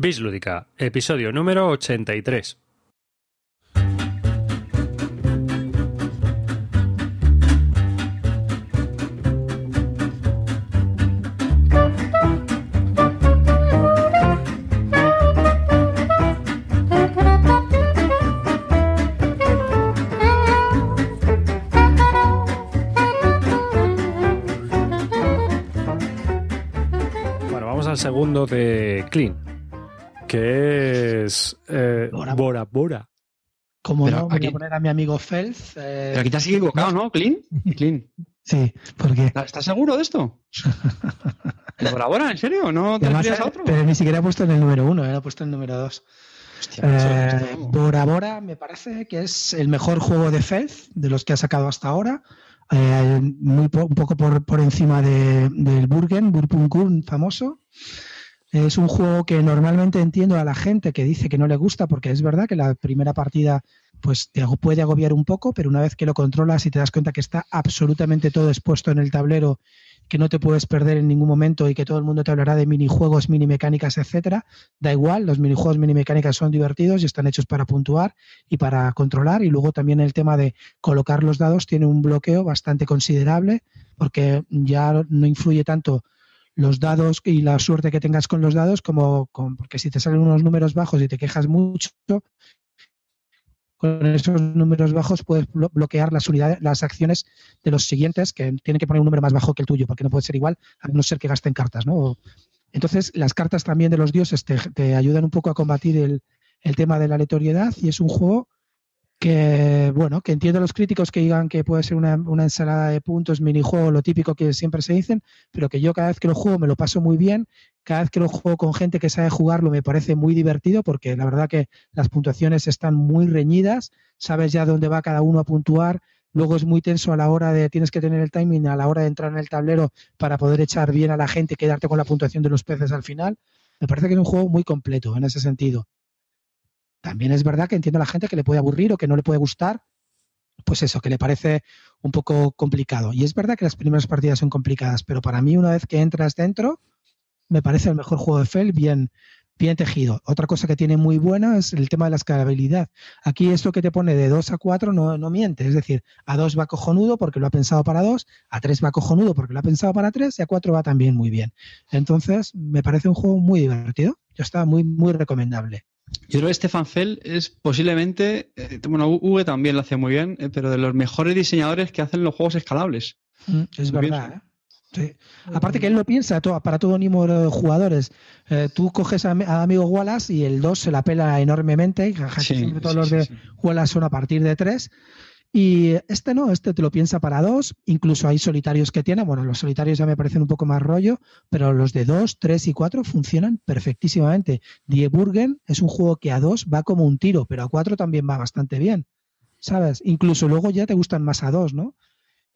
Bislúdica, episodio número 83. Bueno, vamos al segundo de Clean, que es eh, Bora. Bora Bora. Como Pero no, voy aquí- a poner a mi amigo Felz. eh, Pero aquí te has equivocado, ¿no? Clean. Clean. Sí, porque. ¿Estás seguro de esto? ¿De Bora Bora? ¿En serio? ¿No te a eh, otro? pero ni siquiera he puesto en el número uno, eh, he puesto en el número dos. Hostia, Eh, Bora Bora me parece que es el mejor juego de Felz de los que ha sacado hasta ahora. Eh, muy po- un poco por, por encima de- del Burgen, Burpunkurn famoso. Es un juego que normalmente entiendo a la gente que dice que no le gusta, porque es verdad que la primera partida pues te puede agobiar un poco, pero una vez que lo controlas y te das cuenta que está absolutamente todo expuesto en el tablero, que no te puedes perder en ningún momento y que todo el mundo te hablará de minijuegos, mini mecánicas, etcétera, da igual, los minijuegos, mini mecánicas son divertidos y están hechos para puntuar y para controlar. Y luego también el tema de colocar los dados tiene un bloqueo bastante considerable, porque ya no influye tanto los dados y la suerte que tengas con los dados como con, porque si te salen unos números bajos y te quejas mucho con esos números bajos puedes blo- bloquear las unidades las acciones de los siguientes que tienen que poner un número más bajo que el tuyo porque no puede ser igual a no ser que gasten cartas no entonces las cartas también de los dioses te, te ayudan un poco a combatir el, el tema de la aleatoriedad y es un juego que, bueno, que entiendo los críticos que digan que puede ser una, una ensalada de puntos, minijuego, lo típico que siempre se dicen, pero que yo cada vez que lo juego me lo paso muy bien, cada vez que lo juego con gente que sabe jugarlo me parece muy divertido porque la verdad que las puntuaciones están muy reñidas, sabes ya dónde va cada uno a puntuar, luego es muy tenso a la hora de, tienes que tener el timing a la hora de entrar en el tablero para poder echar bien a la gente y quedarte con la puntuación de los peces al final. Me parece que es un juego muy completo en ese sentido. También es verdad que entiendo a la gente que le puede aburrir o que no le puede gustar, pues eso, que le parece un poco complicado. Y es verdad que las primeras partidas son complicadas, pero para mí una vez que entras dentro, me parece el mejor juego de Fel bien, bien tejido. Otra cosa que tiene muy buena es el tema de la escalabilidad. Aquí esto que te pone de 2 a 4 no, no miente, es decir, a 2 va cojonudo porque lo ha pensado para 2, a 3 va cojonudo porque lo ha pensado para 3 y a 4 va también muy bien. Entonces, me parece un juego muy divertido. Yo está muy, muy recomendable. Yo creo que Stefan Fell es posiblemente, eh, bueno, V también lo hace muy bien, eh, pero de los mejores diseñadores que hacen los juegos escalables. Mm, Es verdad. ¿eh? Sí. Aparte que él lo piensa para todo número de jugadores. Eh, tú coges a, a amigo Wallace y el 2 se la pela enormemente. y Sí, siempre todos sí, los sí, de sí. Wallace son a partir de 3. Y este no, este te lo piensa para 2. Incluso hay solitarios que tienen. Bueno, los solitarios ya me parecen un poco más rollo, pero los de 2, 3 y 4 funcionan perfectísimamente. Die Burgen es un juego que a 2 va como un tiro, pero a 4 también va bastante bien. ¿Sabes? Incluso luego ya te gustan más a 2, ¿no?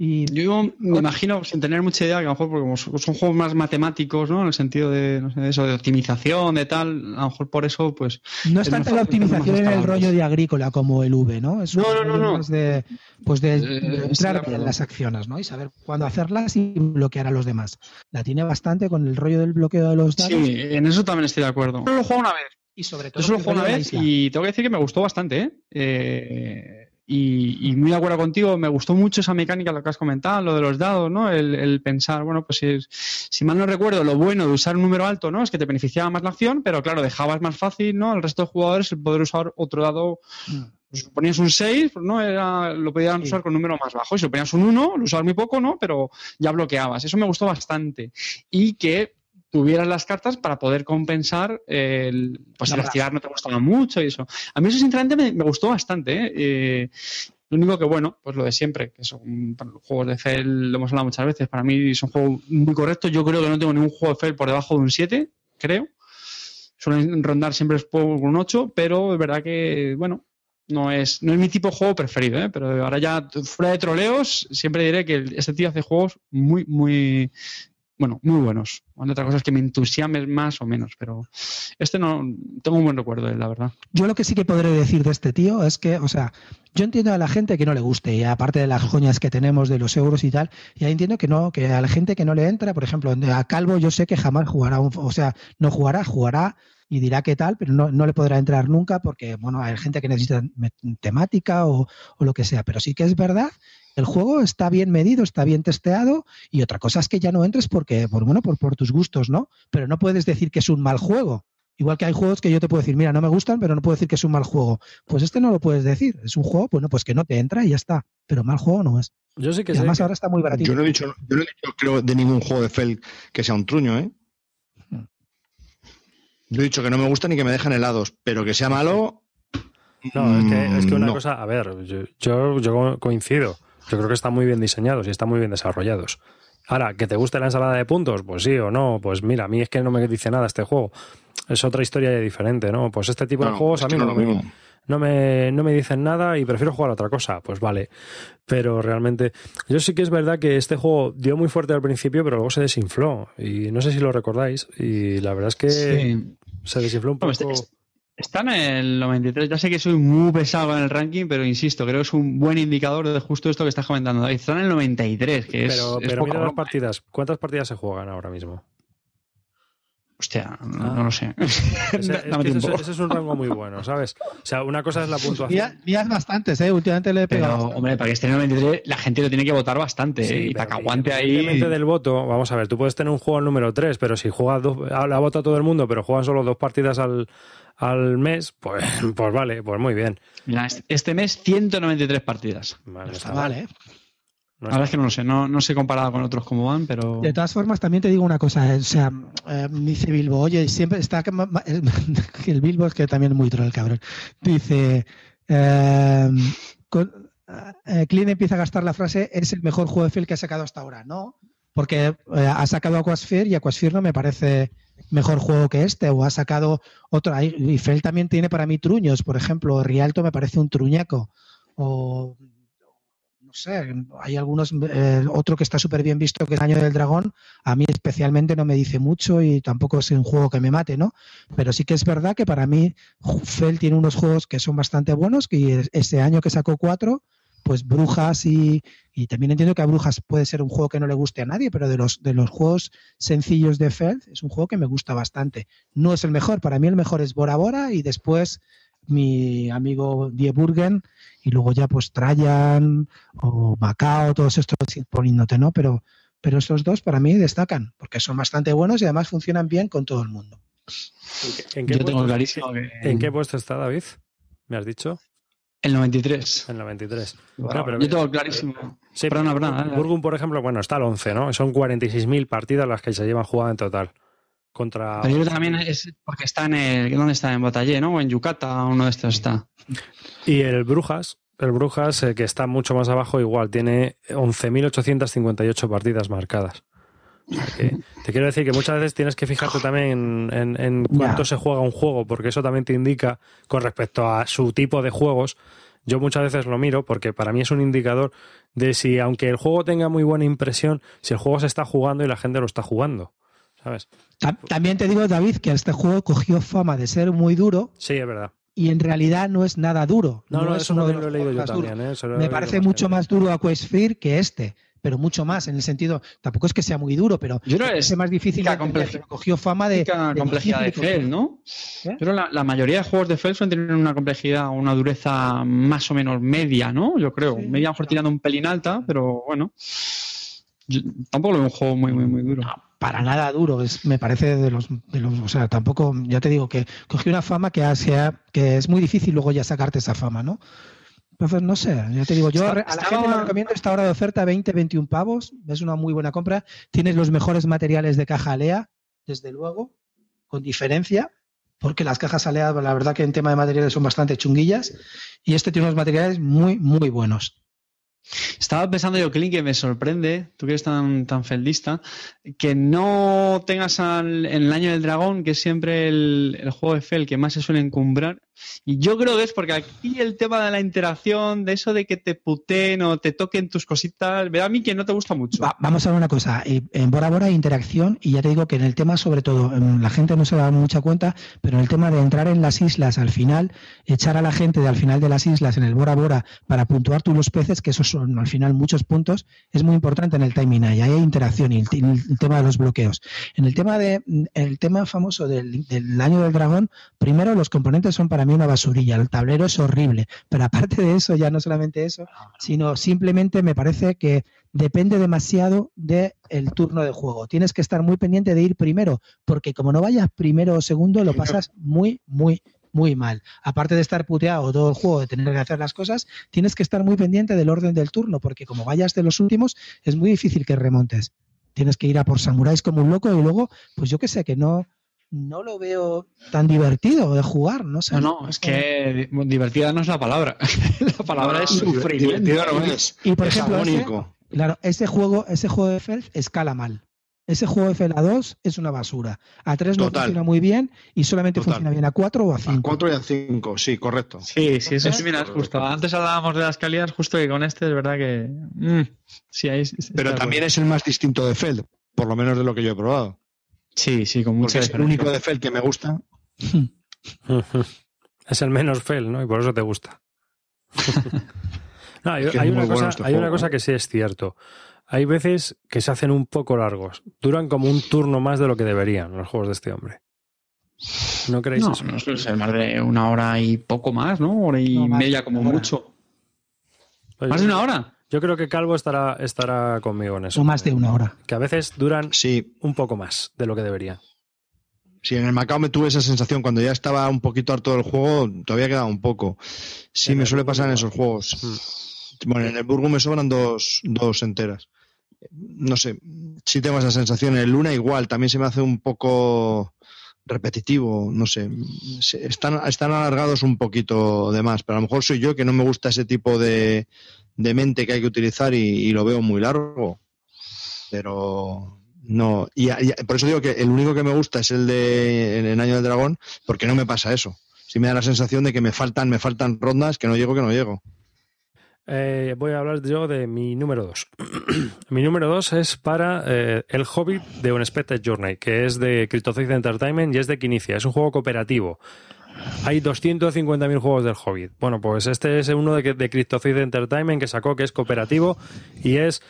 Y Yo me imagino, sin tener mucha idea, que a lo mejor porque como son juegos más matemáticos, ¿no? En el sentido de, no sé, eso, de optimización, de tal, a lo mejor por eso, pues. No es más la optimización en el rollo de agrícola como el V, ¿no? Es un No, no, no, no. más de, pues de, Eh, entrar en las acciones, ¿no? Y saber cuándo hacerlas y bloquear a los demás. La tiene bastante con el rollo del bloqueo de los dados Sí, en eso también estoy de acuerdo. Solo lo jugado una vez. y sobre todo Yo solo jugué una vez y tengo que decir que me gustó bastante, ¿eh? Eh, y, y muy de acuerdo contigo, me gustó mucho esa mecánica, lo que has comentado, lo de los dados, ¿no? El, el pensar, bueno, pues si, si mal no recuerdo, lo bueno de usar un número alto, ¿no? Es que te beneficiaba más la acción, pero claro, dejabas más fácil, ¿no? Al resto de jugadores el poder usar otro dado. Mm. Pues, ponías un 6, pues, ¿no? Era, lo podían Sí. usar con un número más bajo. Y si lo ponías un 1, lo usabas muy poco, ¿no? Pero ya bloqueabas. Eso me gustó bastante. Y que tuvieras las cartas para poder compensar el, pues si las tirar no te gustaba mucho y eso. A mí eso sinceramente me, me gustó bastante. ¿eh? Eh, lo único que bueno, pues lo de siempre, que son para los juegos de FEL, lo hemos hablado muchas veces, para mí son juegos muy correctos. Yo creo que no tengo ningún juego de FEL por debajo de un 7, creo. Suelen rondar siempre por un 8, pero es verdad que, bueno, no es, no es mi tipo de juego preferido, ¿eh? pero ahora ya fuera de troleos, siempre diré que este tío hace juegos muy, muy, bueno, muy buenos. Otra cosa es que me entusiasmes más o menos, pero este no tengo un buen recuerdo de él, la verdad. Yo lo que sí que podré decir de este tío es que, o sea, yo entiendo a la gente que no le guste, y aparte de las joñas que tenemos de los euros y tal, ya entiendo que no, que a la gente que no le entra, por ejemplo, a Calvo yo sé que jamás jugará, un, o sea, no jugará, jugará y dirá qué tal, pero no, no, le podrá entrar nunca porque, bueno, hay gente que necesita temática o, o, lo que sea. Pero sí que es verdad, el juego está bien medido, está bien testeado y otra cosa es que ya no entres porque, por, bueno, por, por tus gustos, ¿no? Pero no puedes decir que es un mal juego. Igual que hay juegos que yo te puedo decir, mira, no me gustan, pero no puedo decir que es un mal juego. Pues este no lo puedes decir. Es un juego, bueno, pues que no te entra y ya está. Pero mal juego no es. Yo sí que y además que... ahora está muy baratito. Yo no he dicho, yo no he dicho creo, de ningún juego de Fel que sea un truño, ¿eh? Yo he dicho que no me gusta ni que me dejen helados, pero que sea malo. No, es que, es que una no. cosa, a ver, yo, yo, yo coincido. Yo creo que están muy bien diseñados y están muy bien desarrollados. Ahora, ¿que te guste la ensalada de puntos? Pues sí o no. Pues mira, a mí es que no me dice nada este juego. Es otra historia diferente, ¿no? Pues este tipo de juegos a mí no, me, no, me, no me dicen nada y prefiero jugar a otra cosa. Pues vale. Pero realmente, yo sí que es verdad que este juego dio muy fuerte al principio, pero luego se desinfló. Y no sé si lo recordáis. Y la verdad es que Sí. se desinfló un poco. este- este- Está en el 93. Ya sé que soy muy pesado en el ranking, pero insisto, creo que es un buen indicador de justo esto que estás comentando. David. Está en el 93, que es. Pero, es pero mira las partidas. ¿Cuántas partidas se juegan ahora mismo? Hostia, no, Ah. no lo sé. Ese, es ese- un rango muy bueno, ¿sabes? O sea, una cosa es la puntuación. Mías bastantes, ¿eh? Últimamente le he Pero, pegado. bastante. hombre, para que esté en el 93, la gente lo tiene que votar bastante. Sí, ¿eh? y pero para que aguante independientemente ahí. del voto, vamos a ver, tú puedes tener un juego al número 3, pero si juegas dos, la vota todo el mundo, pero juegan solo dos partidas al, al mes, pues, pues vale, pues muy bien. Mira, este- este mes 193 partidas. Vale, No está mal, ¿eh? No La verdad es que no lo sé, no, no sé comparado con otros cómo van, pero. De todas formas, también te digo una cosa, eh, o sea, eh, dice Bilbo, oye, siempre está ma- el Bilbo es que también es muy troll cabrón. Dice, eh, con- eh, Clint empieza a gastar la frase, es el mejor juego de Fel que ha sacado hasta ahora, ¿no? Porque eh, ha sacado Aquasphere y Aquasphere no me parece mejor juego que este, o ha sacado otro, y Fel también tiene para mí truños, por ejemplo, Rialto me parece un truñaco, o no sé, hay algunos, eh, otro que está súper bien visto que es Año del Dragón, a mí especialmente no me dice mucho y tampoco es un juego que me mate, ¿no? Pero sí que es verdad que para mí Fel tiene unos juegos que son bastante buenos, que ese año que sacó cuatro, pues Brujas y, y también entiendo que a Brujas puede ser un juego que no le guste a nadie, pero de los, de los juegos sencillos de Feld es un juego que me gusta bastante. No es el mejor, para mí el mejor es Bora Bora y después mi amigo Die Burgen y luego ya pues Trajan o Macao, todos estos poniéndote, ¿no? Pero, pero estos dos para mí destacan porque son bastante buenos y además funcionan bien con todo el mundo. ¿En qué, Yo tengo clarísimo que. ¿En qué puesto está David? ¿Me has dicho? El 93. En la 23. Bueno, No, pero- yo tengo clarísimo. Sí, Perdona, pero. Burgum, por ejemplo, bueno, está al 11, ¿no? Son 46.000 partidas las que se llevan jugadas en total. Contra. Pero yo también es porque está en el. ¿Dónde está? En Batallé, ¿no? O en Yucata, uno de estos está. Y el Brujas, el Brujas, eh, que está mucho más abajo, igual, tiene 11.858 partidas marcadas. O sea que te quiero decir que muchas veces tienes que fijarte también en, en- en cuánto se juega un juego, porque eso también te indica con respecto a su tipo de juegos. Yo muchas veces lo miro porque para mí es un indicador de si, aunque el juego tenga muy buena impresión, si el juego se está jugando y la gente lo está jugando. ¿Sabes? Ta- También te digo, David, que este juego cogió fama de ser muy duro Sí, es verdad. y en realidad no es nada duro. No, no, es eso uno de también lo he los leído yo también. ¿eh? Lo Me parece mucho más duro Aquasphere que este, pero mucho más, en el sentido, tampoco es que sea muy duro, pero Yo que es más difícil la complejidad- pero cogió fama de, complejidad de difícil y Fel, ¿no? ¿Eh? Creo que la, la mayoría de juegos de Fel suelen tener una complejidad o una dureza más o menos media, ¿no? Yo creo. Sí, media mejor tirando un pelín alta, pero bueno. Yo tampoco lo veo un juego muy, muy, muy duro. para nada duro, es, me parece de los, de los, o sea, tampoco, ya te digo, que cogió una fama que, ha- se ha- que es muy difícil luego ya sacarte esa fama, ¿no? Entonces, no sé, ya te digo, yo Está- a la estaba- gente le recomiendo esta hora de oferta 20, 21 pavos, es una muy buena compra, tienes los mejores materiales de caja Alea, desde luego, con diferencia, porque las cajas Alea, la verdad que en tema de materiales son bastante chunguillas, y este tiene unos materiales muy, muy buenos. Estaba pensando yo, Clint, que me sorprende, tú que eres tan, tan feldista, que no tengas al- en el año del dragón, que es siempre el, el juego de Fel que más se suele encumbrar, Y yo creo que es porque aquí el tema de la interacción, de eso de que te puteen o te toquen tus cositas, ve a mí que no te gusta mucho. vamos a ver una cosa. Eh, en Bora Bora hay interacción y ya te digo que en el tema, sobre todo, la gente no se da mucha cuenta, pero en el tema de entrar en las islas al final, echar a la gente de al final de las islas en el Bora Bora para puntuar tú los peces, que esos son al final muchos puntos, es muy importante en el timing. Ahí hay interacción y el, tema de los bloqueos. En el tema de el tema famoso del, del año del dragón, primero los componentes son para mí una basurilla. El tablero es horrible. Pero aparte de eso, ya no solamente eso, sino simplemente me parece que depende demasiado del turno de juego. Tienes que estar muy pendiente de ir primero, porque como no vayas primero o segundo, lo pasas muy, muy, muy mal. Aparte de estar puteado todo el juego, de tener que hacer las cosas, tienes que estar muy pendiente del orden del turno, porque como vayas de los últimos, es muy difícil que remontes. Tienes que ir a por samuráis como un loco y luego, pues yo que sé, que no, no lo veo tan divertido de jugar, no sé. No, no, es que divertida no es la palabra. la palabra es sufrimiento. Y, por ejemplo, ese, claro, ese juego, ese juego de Felf escala mal. Ese juego de FEL a 2 es una basura. A 3 no funciona muy bien y solamente funciona bien a 4 o a 5. A 4 y a 5, sí, correcto. Sí, sí, eso sí, mira, justo. Antes hablábamos de las calidades, justo que con este es verdad que. Mm, sí, ahí, Pero también es el más distinto de Feld, por lo menos de lo que yo he probado. Sí, sí, con mucha Porque es el único de Fel que me gusta. es el menos Fel, ¿no? Y por eso te gusta. no, hay, una, cosa, este hay una cosa que sí es cierto. Hay veces que se hacen un poco largos. Duran como un turno más de lo que deberían los juegos de este hombre. ¿No creéis no, eso? No suele ser más de una hora y poco más, ¿no? Hora y media como mucho. ¿Más de una hora? Yo creo que Calvo estará, estará conmigo en eso. O más de una hora. Que a veces duran sí. un poco más de lo que deberían. Sí, en el Macao me tuve esa sensación cuando ya estaba un poquito harto del juego, todavía quedaba un poco. Sí, me suele pasar en esos juegos. Mm. Bueno, en el Burgo me sobran dos, dos enteras. No sé, sí tengo esa sensación. En el Luna igual, también se me hace un poco repetitivo, no sé. Están, están alargados un poquito de más, pero a lo mejor soy yo que no me gusta ese tipo de, de mente que hay que utilizar y, lo veo muy largo. Pero no. Y, por eso digo que el único que me gusta es el de el Año del Dragón, porque no me pasa eso. Sí me da la sensación de que me faltan, me faltan rondas, que no llego, que no llego. Eh, voy a hablar yo de mi número 2. mi número 2 es para eh, El Hobbit de Unexpected Journey, que es de Cryptozoid Entertainment y es de Quinicia. Es un juego cooperativo. Hay 250.000 juegos del Hobbit. Bueno, pues este es uno de, de Cryptozoid Entertainment que sacó, que es cooperativo y es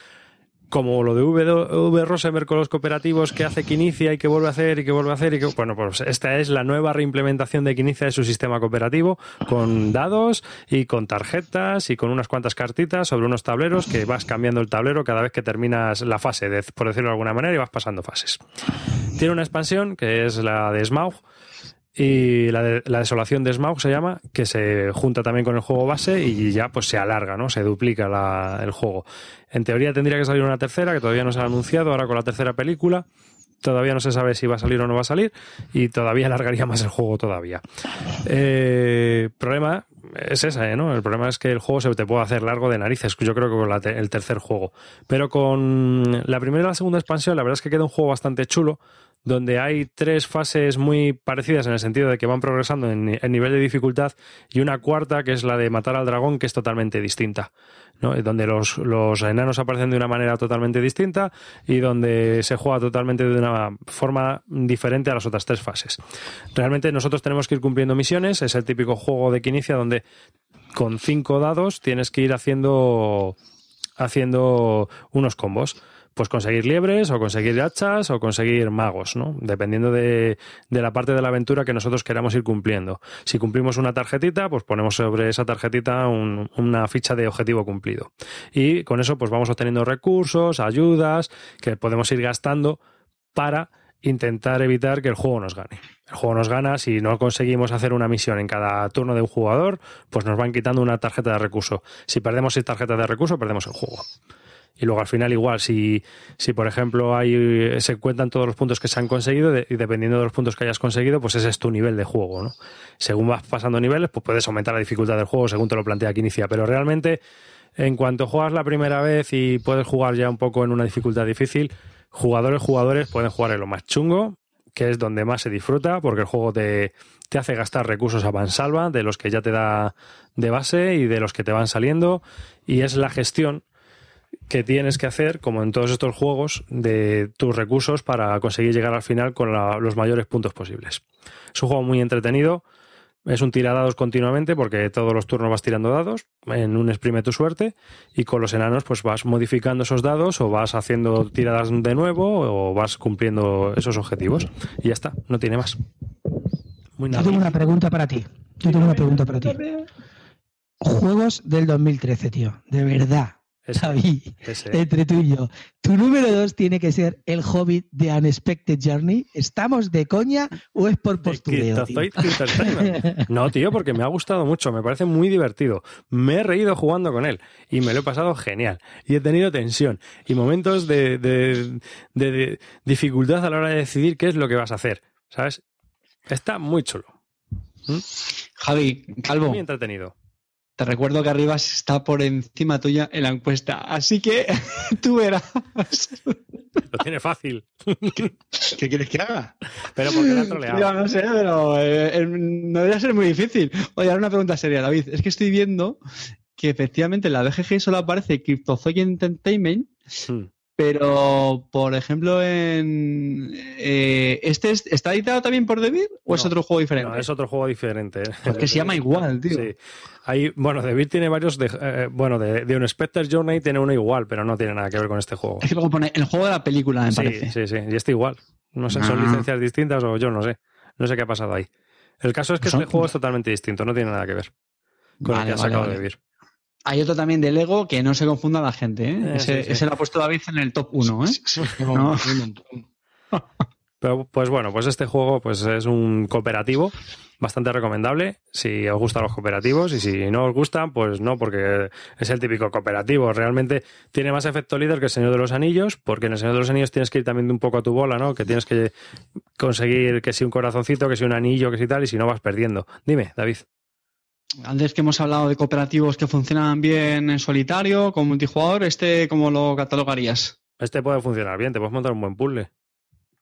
como lo de v, Rosenberg con los cooperativos que hace que inicia y que vuelve a hacer y que vuelve a hacer y bueno pues esta es la nueva reimplementación de que inicia de su sistema cooperativo con dados y con tarjetas y con unas cuantas cartitas sobre unos tableros que vas cambiando el tablero cada vez que terminas la fase por decirlo de alguna manera y vas pasando fases tiene una expansión que es la de Smaug y la, desolación de Smaug se llama, que se junta también con el juego base y ya pues se alarga, ¿no? Se duplica el juego. En teoría tendría que salir una tercera, que todavía no se ha anunciado, ahora con la tercera película. Todavía no se sabe si va a salir o no va a salir y todavía alargaría más el juego todavía. Eh, problema es ese, ¿no? El problema es que el juego se te puede hacer largo de narices, yo creo que con el tercer juego. Pero con la primera y la segunda expansión, la verdad es que queda un juego bastante chulo, donde hay tres fases muy parecidas en el sentido de que van progresando en, nivel de dificultad y una cuarta que es la de matar al dragón que es totalmente distinta, ¿no? donde los, los enanos aparecen de una manera totalmente distinta y donde se juega totalmente de una forma diferente a las otras tres fases. Realmente nosotros tenemos que ir cumpliendo misiones, es el típico juego de que inicia donde con cinco dados tienes que ir haciendo haciendo unos combos pues conseguir liebres o conseguir hachas o conseguir magos, ¿no? Dependiendo de, de, la parte de la aventura que nosotros queramos ir cumpliendo. Si cumplimos una tarjetita, pues ponemos sobre esa tarjetita una ficha de objetivo cumplido. Y con eso pues vamos obteniendo recursos, ayudas, que podemos ir gastando para intentar evitar que el juego nos gane. El juego nos gana si no conseguimos hacer una misión en cada turno de un jugador, pues nos van quitando una tarjeta de recurso. Si perdemos seis tarjetas de recurso, perdemos el juego. Y luego al final igual, si, si por ejemplo hay, se cuentan todos los puntos que se han conseguido y dependiendo de los puntos que hayas conseguido, pues ese es tu nivel de juego, ¿no? Según vas pasando niveles, pues puedes aumentar la dificultad del juego según te lo plantea que inicia. Pero realmente, en cuanto juegas la primera vez y puedes jugar ya un poco en una dificultad difícil, jugadores, jugadores pueden jugar en lo más chungo que es donde más se disfruta, porque el juego te, te hace gastar recursos a mansalva, de los que ya te da de base y de los que te van saliendo, y es la gestión que tienes que hacer, como en todos estos juegos, de tus recursos para conseguir llegar al final con la- los mayores puntos posibles. Es un juego muy entretenido, es un tiradados continuamente porque todos los turnos vas tirando dados, en un exprime tu suerte, y con los enanos pues vas modificando esos dados o vas haciendo tiradas de nuevo o vas cumpliendo esos objetivos. Y ya está, no tiene más. Muy Yo nada. tengo una pregunta para ti. Yo tengo una pregunta para ti. Juegos del 2013, tío. De verdad. Ese, David, ese. entre tú y yo. Tu número dos tiene que ser el Hobbit de Unexpected Journey. ¿Estamos de coña o es por postureo? tío? No, tío, porque me ha gustado mucho, me parece muy divertido. Me he reído jugando con él y me lo he pasado genial. Y he tenido tensión y momentos de, de- de- de dificultad a la hora de decidir qué es lo que vas a hacer. ¿Sabes? Está muy chulo, Javi, Calvo, muy entretenido. Te recuerdo que arriba está por encima tuya en la encuesta, así que tú verás. Lo tiene fácil. ¿Qué quieres que haga? Pero porque la Yo troleado. no sé, pero eh, eh, no debería ser muy difícil. Oye, ahora una pregunta seria, David. Es que estoy viendo que efectivamente en la BGG solo aparece Cryptozoic Entertainment, Hmm. Pero por ejemplo en eh, este es- está editado también por Devir o es otro juego diferente. No, es otro juego diferente. Porque se llama igual, tío. Sí. Hay, bueno, Beat tiene varios. De, eh, bueno, de, de un Spectre Journey tiene uno igual, pero no tiene nada que ver con este juego. Es que luego pone el juego de la película, me Sí, parece. sí, sí. Y este igual. No sé, son Ah. licencias distintas o yo no sé. No sé qué ha pasado ahí. El caso es que Son- este juego es totalmente distinto, no tiene nada que ver con el Vale, que ha vale, sacado vale. de Beer. Hay otro también de Lego que no se confunda la gente, ¿eh? Eh, ese, sí, sí. ese lo ha puesto David en el top 1, ¿eh? No. Pero pues bueno, pues este juego pues es un cooperativo bastante recomendable si os gustan los cooperativos y si no os gustan, pues no, porque es el típico cooperativo. Realmente tiene más efecto líder que el Señor de los Anillos, porque en el Señor de los Anillos tienes que ir también un poco a tu bola, ¿no? Que tienes que conseguir que si un corazoncito, que si un anillo, que si tal, y si no vas perdiendo. Dime, David. Antes que hemos hablado de cooperativos que funcionan bien en solitario, con multijugador, ¿este cómo lo catalogarías? Este puede funcionar bien, te puedes montar un buen puzzle.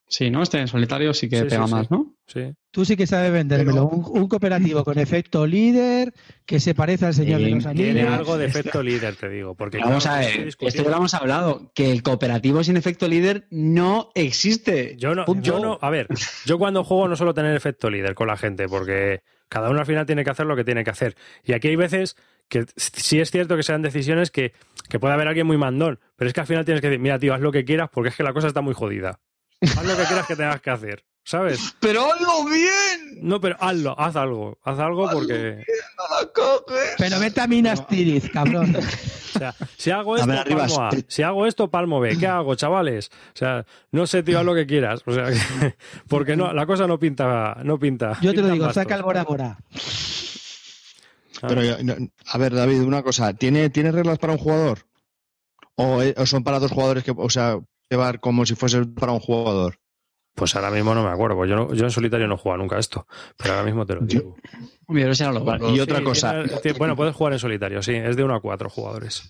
Sí, ¿no? Este en solitario sí que Sí, pega sí, sí. más, ¿no? Sí. Tú sí que sabes vendérmelo. Un, un cooperativo con efecto líder que se parece al Señor de los Tiene Anillos. algo de efecto líder, te digo. Porque Vamos claro, a ver, esto ya lo hemos hablado, que el cooperativo sin efecto líder no existe. Yo no, yo no, a ver, yo cuando juego no suelo tener efecto líder con la gente, porque cada uno al final tiene que hacer lo que tiene que hacer. Y aquí hay veces que sí es cierto que sean decisiones que, que puede haber alguien muy mandón, pero es que al final tienes que decir, mira, tío, haz lo que quieras porque es que la cosa está muy jodida. Haz lo que quieras que tengas que hacer, ¿sabes? ¡Pero hazlo bien! No, pero hazlo, haz algo, haz algo porque, ¡No la coges! Pero vete a Minas Tirith, cabrón. o sea, si hago A esto, ver, palmo A, si hago esto, palmo B, ¿qué hago, chavales? O sea, no sé, tío, haz lo que quieras, o sea, que- porque no, la cosa no pinta, no pinta. Yo te lo digo, saca el Bora Bora. Pero, a ver, David, una cosa. ¿Tiene, ¿tiene reglas para un jugador? ¿O, eh, o son para dos jugadores que, o sea, llevar como si fuese para un jugador? Pues ahora mismo no me acuerdo, pues yo, no- yo en solitario no he jugado nunca a esto, pero ahora mismo te lo digo. Lo Vale, y otra Sí, cosa. tiene- tiene- bueno, puedes jugar en solitario, sí, es de uno a cuatro jugadores.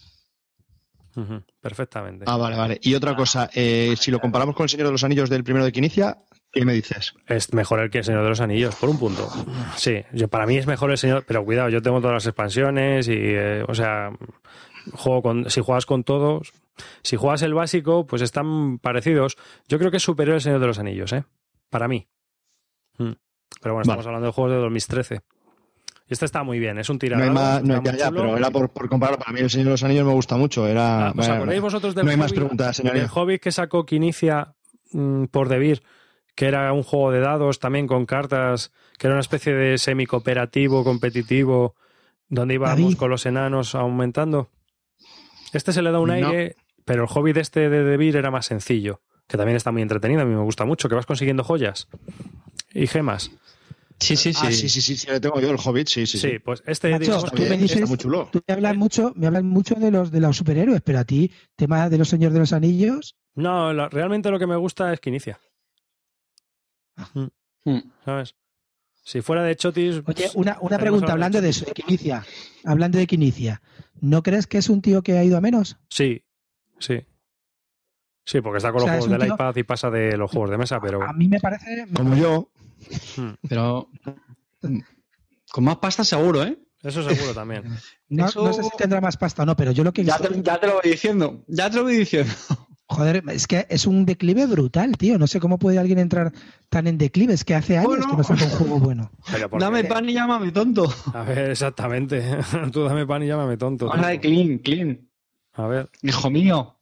Ujú, perfectamente. Ah, vale, vale. Y otra cosa, eh, si lo comparamos con el Señor de los Anillos del primero de que inicia, ¿qué me dices? Es mejor el que el Señor de los Anillos, por un punto. Sí, yo, para mí es mejor el Señor, pero cuidado, yo tengo todas las expansiones y, eh, o sea, juego con, si juegas con todos, si juegas el básico, pues están parecidos. Yo creo que es superior el Señor de los Anillos, ¿eh? Para mí. Mm. Pero bueno, estamos Vale. hablando de juegos de 2013. Y este está muy bien, es un No tirador. hay más, no, ya, pero era por, por compararlo. Para mí el Señor de los Anillos me gusta mucho. Era, Ah, ¿Os acordáis vosotros del no hay más Hobbit? preguntas. Del Hobbit que sacó Quinicia mm, por Debir, que era un juego de dados también con cartas, que era una especie de semi-cooperativo, competitivo, donde íbamos David. con los enanos aumentando. Este se le da un No. aire, pero el Hobbit este de Debir era más sencillo, que también está muy entretenido, a mí me gusta mucho, que vas consiguiendo joyas y gemas. Sí, sí, sí. Ah, sí, sí, sí, sí, le tengo yo el Hobbit, sí, sí. Sí, sí. pues este, Macho, digamos Está tú que me dices- está muy chulo. Tú me hablas mucho, me hablas mucho de los de los superhéroes, pero a ti, tema de los señores de los anillos, No, lo- realmente lo que me gusta es Quinicia. Mm. ¿Sabes? Si fuera de Chotis. Oye, una, una pregunta hablando de eso, de Quinicia. Hablando de Quinicia, ¿no crees que es un tío que ha ido a menos? Sí, sí. Sí, porque está con O los sea, juegos del tío- iPad y pasa de los juegos de mesa, pero A mí me parece. Como yo. Hmm, Pero con más pasta seguro, ¿eh? eso seguro también. No, Eso- no sé si tendrá más pasta o no, pero yo lo que te, ya te lo voy diciendo. Ya te lo voy diciendo. Joder, es que es un declive brutal, tío. No sé cómo puede alguien entrar tan en declive. Es que hace años Bueno. que no saca un juego bueno. Dame pan y llámame tonto. A ver, exactamente. Tú dame pan y llámame tonto. Habla de clean, clean. A ver, Hijo mío.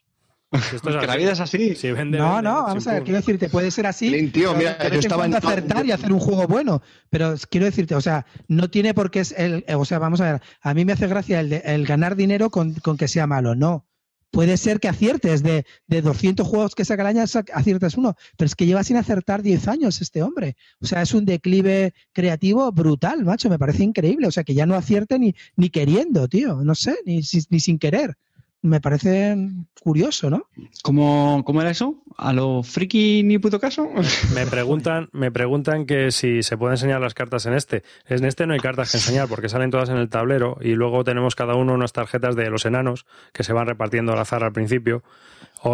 si esto es Que la vida es así. Si vende, No, vende, no, vamos a ver, quiero decirte, puede ser así. Clint, tío, mira, yo en estaba en- acertar y hacer un juego bueno. Pero quiero decirte, o sea, no tiene por qué es el, o sea, vamos a ver, a mí me hace gracia el, de- el ganar dinero con, con que sea malo, no. Puede ser que aciertes de, de 200 juegos que saca el año, aciertes uno, pero es que lleva sin acertar 10 años este hombre. O sea, es un declive creativo brutal, macho, me parece increíble. O sea, que ya no acierte ni, ni queriendo, tío, no sé, ni, ni sin querer. Me parece curioso, ¿no? ¿Cómo, ¿Cómo era eso? ¿A lo friki ni puto caso? Me preguntan, me preguntan que si se pueden enseñar las cartas en este. En este no hay cartas que enseñar porque salen todas en el tablero y luego tenemos cada uno unas tarjetas de los enanos que se van repartiendo al azar al principio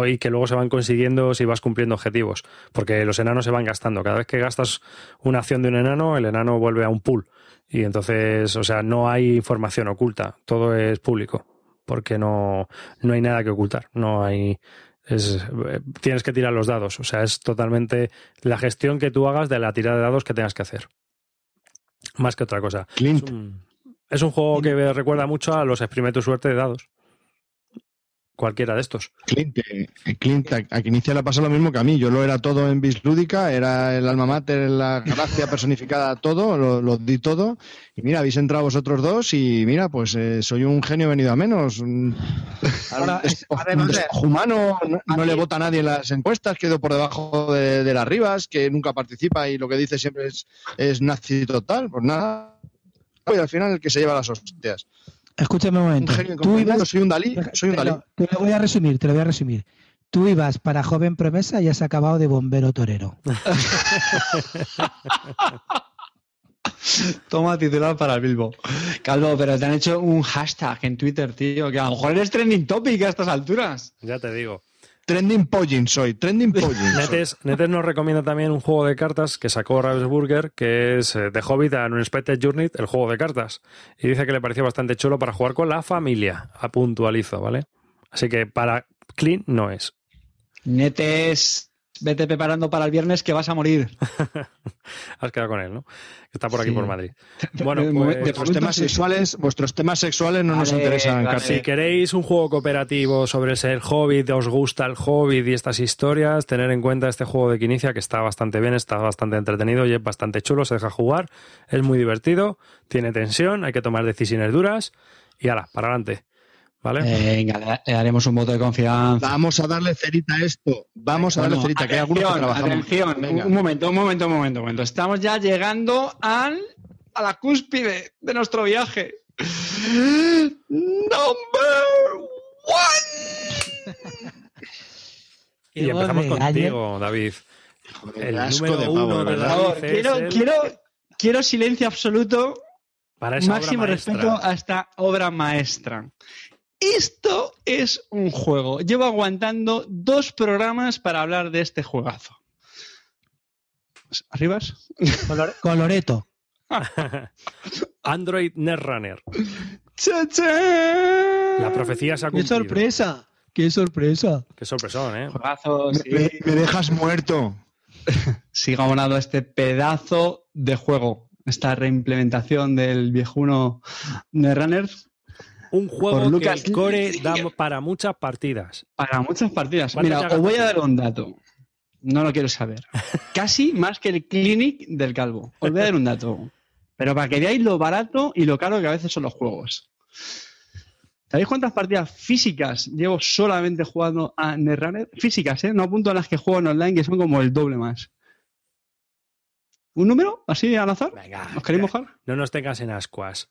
y que luego se van consiguiendo si vas cumpliendo objetivos. Porque los enanos se van gastando. Cada vez que gastas una acción de un enano, el enano vuelve a un pool. Y entonces, o sea, no hay información oculta. Todo es público. Porque no, no hay nada que ocultar. No hay. Es, eh, tienes que tirar los dados. O sea, es totalmente la gestión que tú hagas de la tirada de dados que tengas que hacer. Más que otra cosa. Es Clint, un, es un juego que recuerda mucho a los experimenta tu suerte de dados. Cualquiera de estos. Clint, eh, Clint, a, a Inicia le pasa lo mismo que a mí. Yo lo era todo en Bis Lúdica, era el alma mater, la gracia personificada, todo, lo, lo di todo. Y mira, habéis entrado vosotros dos y mira, pues eh, soy un genio venido a menos. Un, Ahora, un humano, no, le vota a nadie en las encuestas, quedó por debajo de, de las ribas, que nunca participa y lo que dice siempre es, es nazi total. Pues nada. Y al final el que se lleva las hostias. Escúchame un Un momento. genio Tú ibas, soy un Dalí, soy un te, Dalí. lo, te lo voy a resumir, te lo voy a resumir. Tú ibas para joven promesa y has acabado de bombero torero. Toma titular para el Bilbo. Calvo, pero te han hecho un hashtag en Twitter, tío, que a lo mejor eres trending topic a estas alturas. Ya te digo. Trending Pollin soy, Trending soy. Netes, Netes nos recomienda también un juego de cartas que sacó Ravensburger, que es eh, The Hobbit and Unexpected Journey, el juego de cartas. Y dice que le pareció bastante chulo para jugar con la familia. A puntualizo, ¿vale? Así que para Clean no es. Netes, vete preparando para el viernes que vas a morir. Has quedado con él, ¿no? Está por aquí Sí. por Madrid. Bueno, pues, Vuestros temas sexuales, vuestros temas sexuales no nos interesan, vale. Si queréis un juego cooperativo sobre ser hobbit, os gusta el hobbit y estas historias, tener en cuenta este juego de Quinicia que está bastante bien, está bastante entretenido y es bastante chulo, se deja jugar, es muy divertido, tiene tensión, hay que tomar decisiones duras y ala, para adelante. ¿Vale? Venga, le- daremos un voto de confianza. Vamos a darle cerita a esto. Vamos a darle Bueno, cerita, que hay algunos que atención, Venga. un momento, un momento, un momento, un momento. Estamos ya llegando al, a la cúspide de nuestro viaje. Number one. y empezamos contigo, David. Joder, el asco número de uno pavo, de ¿verdad? la- Por favor, quiero, el- quiero, quiero silencio absoluto, Para esa máximo obra respeto a esta obra maestra. Esto es un juego. Llevo aguantando dos programas para hablar de este juegazo. ¿Arribas? Color- Coloreto. Android Netrunner. ¡Cha, cha! La profecía se ha ¡Qué cumplido. sorpresa! ¡Qué sorpresa! Qué sorpresón, ¿eh? Juegazo, sí. Me, me dejas muerto. siga abonado a este pedazo de juego, esta reimplementación del viejuno de Un Por juego que Lucas el core da para muchas partidas. para muchas partidas. ¿Cuánto Mira, os voy a dar un dato. No lo quiero saber. Casi más que el Clinic del Calvo. Os voy a dar un dato. Pero para que veáis lo barato y lo caro que a veces son los juegos. ¿Sabéis cuántas partidas físicas llevo solamente jugando a Netrunner? Físicas, ¿eh? No apunto a las que juego en online, que son como el doble más. ¿Un número? ¿Así al azar? Venga, ¿Os queréis mojar? no nos tengas en ascuas.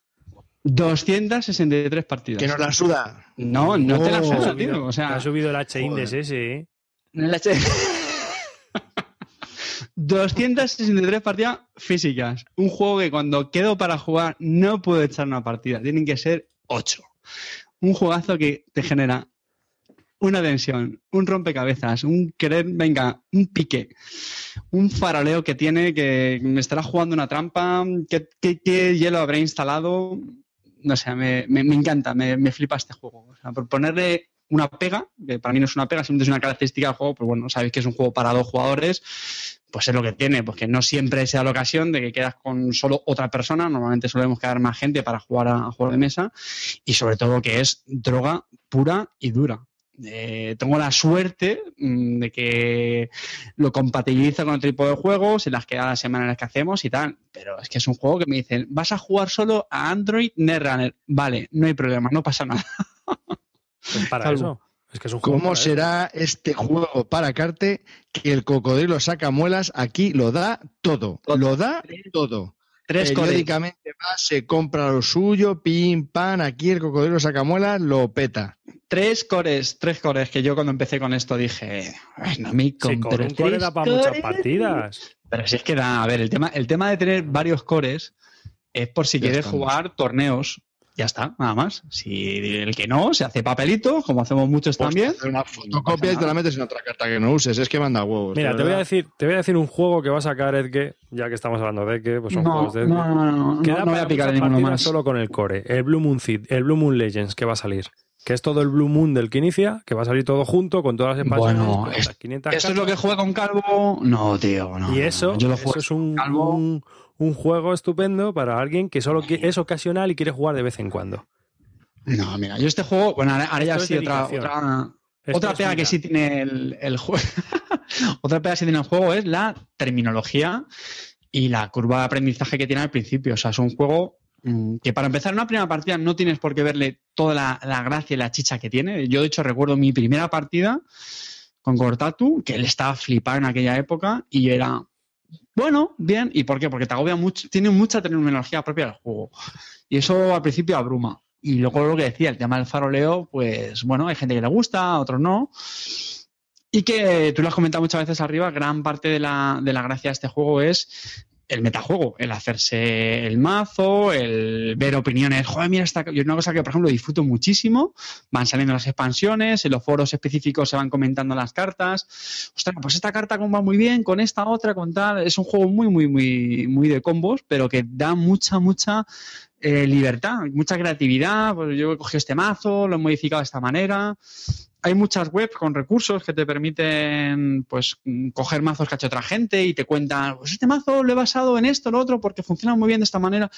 263 partidas. Que nos la suda. No, no te la Oh. Suda, subido- tío. O sea, ha subido el H-Index ese, ¿eh? el H- 263 partidas físicas. Un juego que cuando quedo para jugar no puedo echar una partida. Tienen que ser 8. Un juegazo que te genera una tensión, un rompecabezas, un querer, venga, un pique, un faroleo que tiene, que me estará jugando una trampa, ¿qué, hielo habré instalado? No sé, me, me, encanta, me, me, flipa este juego. O sea, por ponerle una pega, que para mí no es una pega, simplemente es una característica del juego, pues bueno, sabéis que es un juego para dos jugadores, pues es lo que tiene, pues que no siempre sea la ocasión de que quedas con solo otra persona, normalmente solemos quedar más gente para jugar a, juego de mesa, y sobre todo que es droga pura y dura. Eh, tengo la suerte mm, de que lo compatibiliza con otro tipo de juegos en las que a la semana en las que hacemos y tal. Pero es que es un juego que me dicen, vas a jugar solo a Android Netrunner. Vale, no hay problema, no pasa nada. Pues para eso. Es que es un juego ¿Cómo será este juego para Carte que el cocodrilo saca muelas? Aquí lo da todo. Lo da todo. Tres Periódicamente va, se compra lo suyo, pim, pam, aquí el cocodrilo saca muelas, lo peta. Tres cores, tres cores que yo cuando empecé con esto dije, no me con un core da para muchas partidas. Pero si es que da, a ver, el tema, el tema de tener varios cores es por si quieres jugar torneos ya está, nada más. Si el que no, se hace papelito, como hacemos muchos pues también. una fotocopia y te la metes en otra carta que no uses. Es que manda huevos. Mira, te voy, a decir, te voy a decir un juego que va a sacar Edge, ya que estamos hablando de Edge, pues son juegos de No, no, no, no, voy a picar ninguno más. Solo con el core. El Blue Moon Seed, el Blue Moon Legends que va a salir. Que es todo el Blue Moon del que inicia, que va a salir todo junto con todas las expansiones. Bueno, es, 500 ¿eso es lo que juega con Calvo? No, tío, no. Y eso, yo lo eso es un, un, un, juego estupendo para alguien que solo es ocasional y quiere jugar de vez en cuando. No, mira, yo este juego, bueno, ahora ya sí otra, otra, otra pega que sí tiene el, juego. otra pega que sí tiene el juego es la terminología y la curva de aprendizaje que tiene al principio. O sea, es un juego que para empezar una primera partida no tienes por qué verle toda la, gracia y la chicha que tiene. Yo, de hecho, recuerdo mi primera partida con Cortatu, que él estaba flipado en aquella época y era, bueno, bien. ¿Y por qué? Porque te agobia mucho, tiene mucha terminología propia del juego. Y eso al principio abruma. Y luego lo que decía, el tema del faroleo, pues bueno, hay gente que le gusta, otros no. Y que tú lo has comentado muchas veces arriba, gran parte de la, de la gracia de este juego es el metajuego, el hacerse el mazo, el ver opiniones. Joder, mira, esta, yo una cosa que, por ejemplo, disfruto muchísimo. Van saliendo las expansiones, en los foros específicos se van comentando las cartas. Ostras, pues esta carta va muy bien, con esta otra, con tal. Es un juego muy, muy, muy, muy de combos, pero que da mucha, mucha eh, libertad, mucha creatividad. Pues yo he cogido este mazo, lo he modificado de esta manera hay muchas webs con recursos que te permiten pues coger mazos que ha hecho otra gente y te cuentan, pues este mazo lo he basado en esto, lo otro, porque funciona muy bien de esta manera.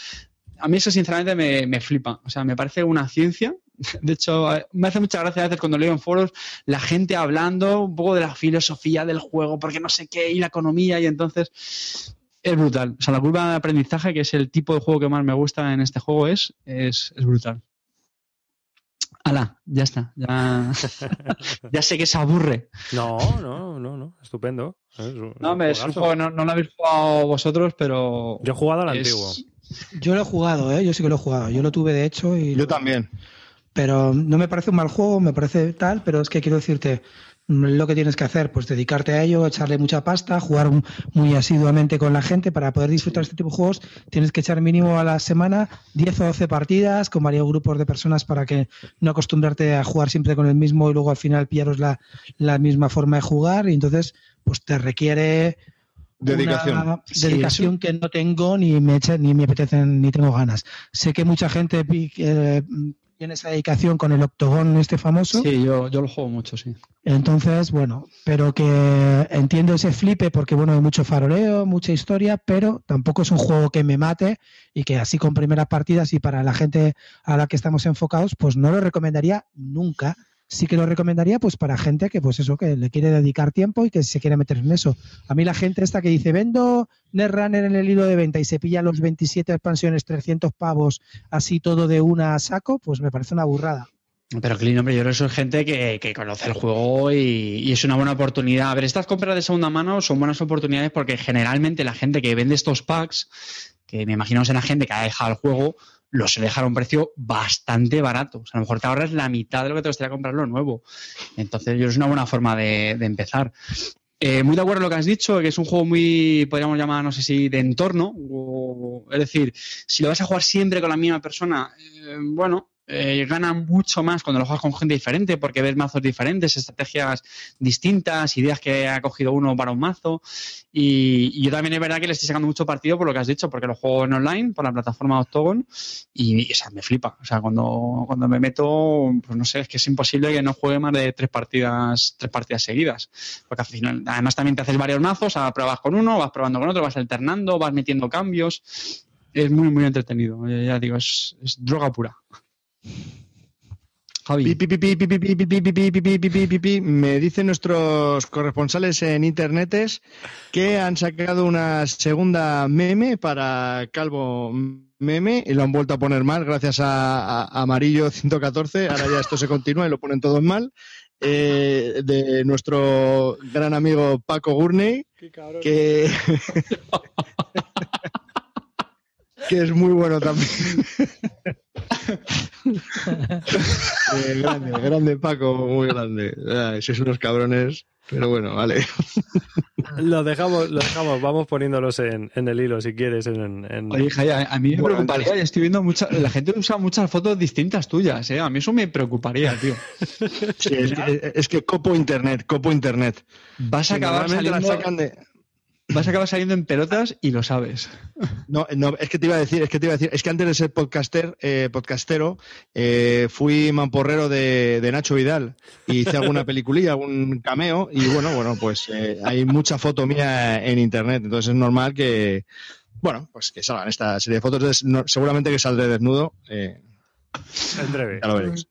A mí eso sinceramente me, flipa, o sea, me parece una ciencia. De hecho, me hace mucha gracia a veces cuando leo en foros la gente hablando un poco de la filosofía del juego, porque no sé qué, y la economía, y entonces es brutal. O sea, la curva de aprendizaje, que es el tipo de juego que más me gusta en este juego, es, es brutal. Hala, ya está. Ya, ya sé que se aburre. No, no, no, no. Estupendo. no, es un juego, no, lo habéis jugado vosotros, pero. Yo he jugado al antiguo. Yo lo he jugado, ¿eh? Yo sí que lo he jugado. Yo lo tuve, de hecho. y Yo también. Pero no me parece un mal juego, me parece tal, pero es que quiero decirte, lo que tienes que hacer, pues dedicarte a ello, echarle mucha pasta, jugar muy asiduamente con la gente para poder disfrutar este tipo de juegos. Tienes que echar mínimo a la semana 10 o 12 partidas con varios grupos de personas para que no acostumbrarte a jugar siempre con el mismo y luego al final pillaros la, la misma forma de jugar. Y entonces, pues te requiere dedicación, dedicación que no tengo ni me echa, ni me apetece ni tengo ganas. Sé que mucha gente eh, tiene esa dedicación con el octogón este famoso. Sí, yo, yo lo juego mucho, sí. Entonces, bueno, pero que entiendo ese flipe porque, bueno, hay mucho faroleo, mucha historia, pero tampoco es un juego que me mate y que así con primeras partidas y para la gente a la que estamos enfocados, pues no lo recomendaría nunca sí que lo recomendaría pues para gente que pues eso, que le quiere dedicar tiempo y que se quiere meter en eso. A mí la gente esta que dice, vendo Netrunner en el hilo de venta y se pilla los 27 expansiones, 300 pavos, así todo de una a saco, pues me parece una burrada. Pero Clean, hombre, yo creo que eso es gente que, que conoce el juego y, y, es una buena oportunidad. A ver, estas compras de segunda mano son buenas oportunidades porque generalmente la gente que vende estos packs, que me imagino la gente que ha dejado el juego, lo se dejar a un precio bastante barato. O a lo mejor te ahorras la mitad de lo que te gustaría comprarlo nuevo. Entonces, yo es una buena forma de, empezar. Eh, muy de acuerdo con lo que has dicho, que es un juego muy, podríamos llamar, no sé si, de entorno. es decir, si lo vas a jugar siempre con la misma persona, eh, bueno, eh, gana mucho más cuando lo juegas con gente diferente porque ves mazos diferentes, estrategias distintas, ideas que ha cogido uno para un mazo. Y, yo también es verdad que le estoy sacando mucho partido por lo que has dicho, porque lo juego en online por la plataforma Octogon y, o me flipa. O sea, cuando, cuando me meto, pues no sé, es que es imposible que no juegue más de tres partidas, tres partidas seguidas. Porque al final, además también te haces varios mazos, a pruebas con uno, vas probando con otro, vas alternando, vas metiendo cambios. Es muy, muy entretenido. Ya digo, es droga pura. Me dicen nuestros corresponsales en internetes que han sacado una segunda meme para Calvo Meme y lo han vuelto a poner mal gracias a, Amarillo 114. Ahora ya esto se continúa y lo ponen todos mal. de nuestro gran amigo Paco Gurney, que que es muy bueno también. Eh, grande, grande Paco, muy grande. Ah, sois unos cabrones, pero bueno, vale. lo dejamos, lo dejamos, vamos poniéndolos en, el hilo si quieres. En, Oye, Jaya, a mí me preocuparía, estoy viendo mucha, la gente usa muchas fotos distintas tuyas, ¿eh? A mí eso me preocuparía, tío. Sí, es que, copo internet, copo internet. Vas a acabar saliendo... sacan de vas a acabar saliendo en pelotas y lo sabes. No, no, es que te iba a decir, es que te iba a decir, es que antes de ser podcaster, eh, podcastero, eh, fui mamporrero de, Nacho Vidal y hice alguna peliculilla, algún cameo y bueno, bueno, pues eh, hay mucha foto mía en internet, entonces es normal que, bueno, pues que salgan esta serie de fotos, seguramente que saldré desnudo. en breve. Ya lo veréis.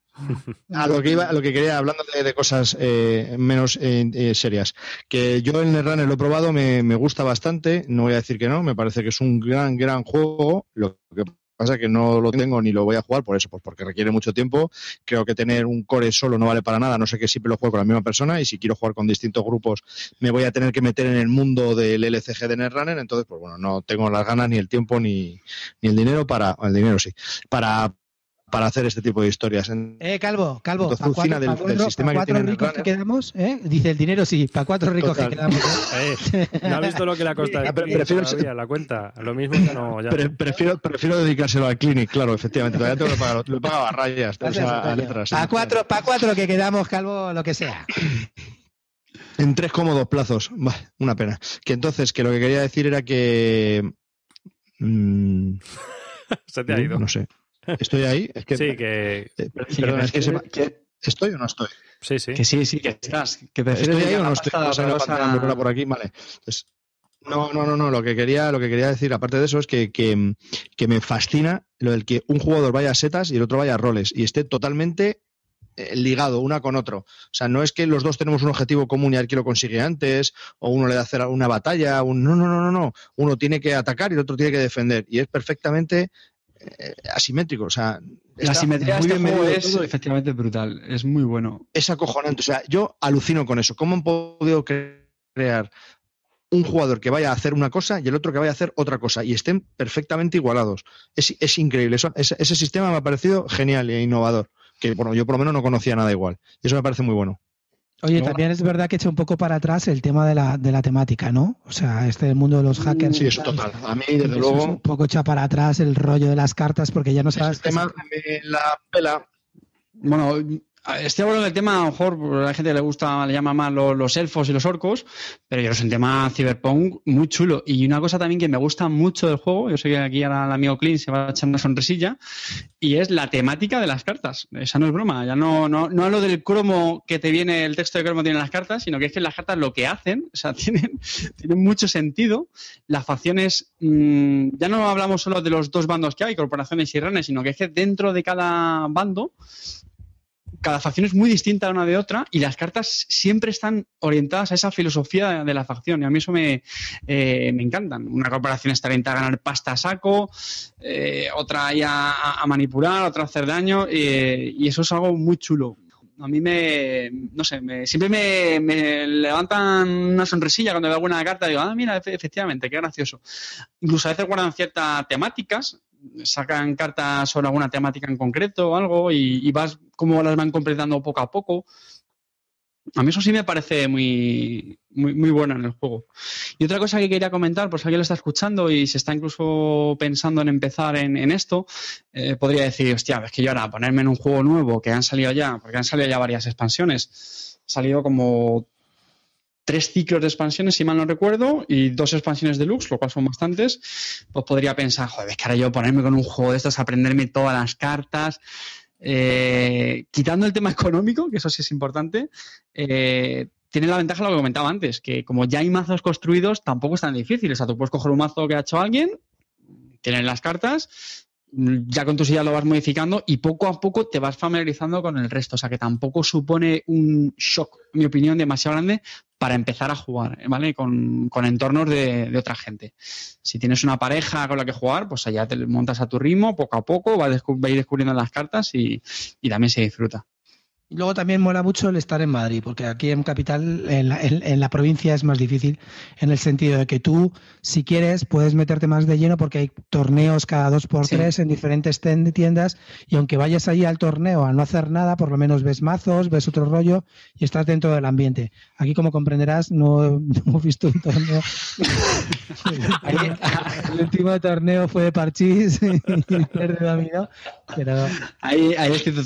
A lo que iba, lo que quería, hablando de, cosas eh, menos eh, eh, serias, que yo el Netrunner lo he probado, me, gusta bastante, no voy a decir que no, me parece que es un gran, gran juego, lo que pasa es que no lo tengo ni lo voy a jugar por eso, pues porque requiere mucho tiempo, creo que tener un core solo no vale para nada, no sé que siempre lo juego con la misma persona y si quiero jugar con distintos grupos me voy a tener que meter en el mundo del LCG de Netrunner, entonces pues bueno, no tengo las ganas ni el tiempo ni, ni el dinero para, el dinero sí, para para hacer este tipo de historias. Eh, Calvo, Calvo, para cuatro, del, cuatro, sistema cuatro ricos que quedamos, ¿eh? dice el dinero sí, para cuatro ricos que quedamos. ¿eh? no ha visto lo que le ha costado prefiero, todavía, la cuenta, lo mismo que no. Ya. prefiero, prefiero dedicárselo al clinic, claro, efectivamente, todavía tengo que pagar, lo pago a rayas, a, letras. Para cuatro, para cuatro que quedamos, Calvo, lo que sea. En tres cómodos plazos, una pena. Que entonces, que lo que quería decir era que... Mmm, Se te ha ido. No sé. ¿Estoy ahí? Es que, sí, que... Eh, perdón, es que, ¿Estoy o no estoy? Sí, sí. Que sí, sí, que estás. Que ¿Estoy ahí o no estoy? O por aquí, vale. Pues, no, no, no, no. Lo que quería, lo que quería decir, aparte de eso, es que, que, que, me fascina lo del que un jugador vaya a setas y el otro vaya a roles y esté totalmente eh, ligado una con otro. O sea, no es que los dos tenemos un objetivo común y a ver quién lo consigue antes, o uno le da hacer una batalla, un... no, no, no, no, no. Uno tiene que atacar y el otro tiene que defender. Y es perfectamente asimétrico. O sea, la simetría de este es efectivamente brutal. Es muy bueno. Es acojonante. O sea, yo alucino con eso. ¿Cómo han podido crear un jugador que vaya a hacer una cosa y el otro que vaya a hacer otra cosa y estén perfectamente igualados? Es, increíble. Eso, ese, sistema me ha parecido genial e innovador. Que bueno, yo por lo menos no conocía nada igual. Y eso me parece muy bueno. Oye, también es verdad que echa un poco para atrás el tema de la, de la temática, ¿no? O sea, este mundo de los hackers. Sí, es total. A mí, desde luego. un poco echa para atrás el rollo de las cartas porque ya no sabes. El tema de la pela. Bueno, Estoy hablando del tema, a lo mejor a la gente le gusta, le llama más los, elfos y los orcos, pero yo es un tema cyberpunk muy chulo. Y una cosa también que me gusta mucho del juego, yo sé que aquí ahora el amigo Clint se va a echar una sonrisilla, y es la temática de las cartas. Esa no es broma, ya no, no, no hablo del cromo que te viene, el texto de cromo tiene las cartas, sino que es que las cartas lo que hacen, o sea, tienen, tienen mucho sentido. Las facciones, mmm, ya no hablamos solo de los dos bandos que hay, corporaciones y renes, sino que es que dentro de cada bando cada facción es muy distinta una de otra y las cartas siempre están orientadas a esa filosofía de la facción. Y a mí eso me, eh, me encantan. Una corporación está orientada a ganar pasta a saco, eh, otra ahí a, manipular, otra a hacer daño, y eso es algo muy chulo. A mí me, no sé, siempre me, me, levantan una sonrisilla cuando veo alguna carta digo, ah, mira, efectivamente, qué gracioso. Incluso a veces guardan ciertas temáticas, sacan cartas sobre alguna temática en concreto o algo y, vas como las van completando poco a poco. A mí eso sí me parece muy, muy, muy bueno en el juego. Y otra cosa que quería comentar, por si alguien lo está escuchando y se está incluso pensando en empezar en, esto, eh, podría decir, hostia, es que yo ahora ponerme en un juego nuevo que han salido ya, porque han salido ya varias expansiones, han salido como tres ciclos de expansiones, si mal no recuerdo, y dos expansiones deluxe, lo cual son bastantes, pues podría pensar, joder, es que ahora yo ponerme con un juego de estos, aprenderme todas las cartas, eh, quitando el tema económico, que eso sí es importante, eh, tiene la ventaja lo que comentaba antes, que como ya hay mazos construidos, tampoco es tan difícil. O sea, tú puedes coger un mazo que ha hecho alguien, tienen las cartas, ya con tu silla lo vas modificando y poco a poco te vas familiarizando con el resto. O sea, que tampoco supone un shock, en mi opinión, demasiado grande para empezar a jugar, ¿vale? Con, entornos de, otra gente. Si tienes una pareja con la que jugar, pues allá te montas a tu ritmo, poco a poco, vas, a ir descubriendo las cartas y también se disfruta. Y luego también mola mucho el estar en Madrid, porque aquí en Capital, en la, provincia, es más difícil en el sentido de que tú, si quieres, puedes meterte más de lleno porque hay torneos cada dos por tres en diferentes tiendas y aunque vayas allí al torneo a no hacer nada, por lo menos ves mazos, ves otro rollo y estás dentro del ambiente. Aquí, como comprenderás, no, hemos visto un torneo. el último torneo fue de Parchís y de dominó, pero... Ahí, ahí es que te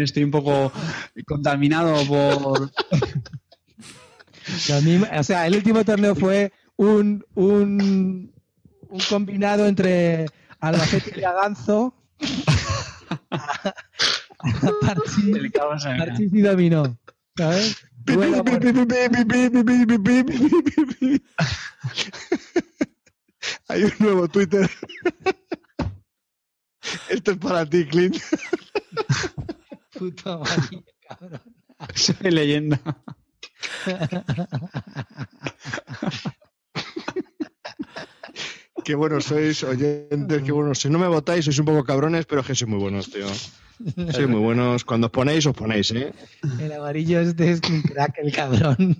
También estoy un poco contaminado por... o sea, el último torneo fue un, un, un combinado entre Albacete y Aganzo. Parchís y dominó. ¿Sabes? Hay un nuevo Twitter. Esto es para ti, Clint. Puta madre, cabrón. Soy leyenda. qué buenos sois, oyentes, qué buenos. Si no me votáis, sois un poco cabrones, pero es que sois muy buenos, tío. Sois muy buenos. Cuando os ponéis, os ponéis, ¿eh? El amarillo este es un crack, el cabrón.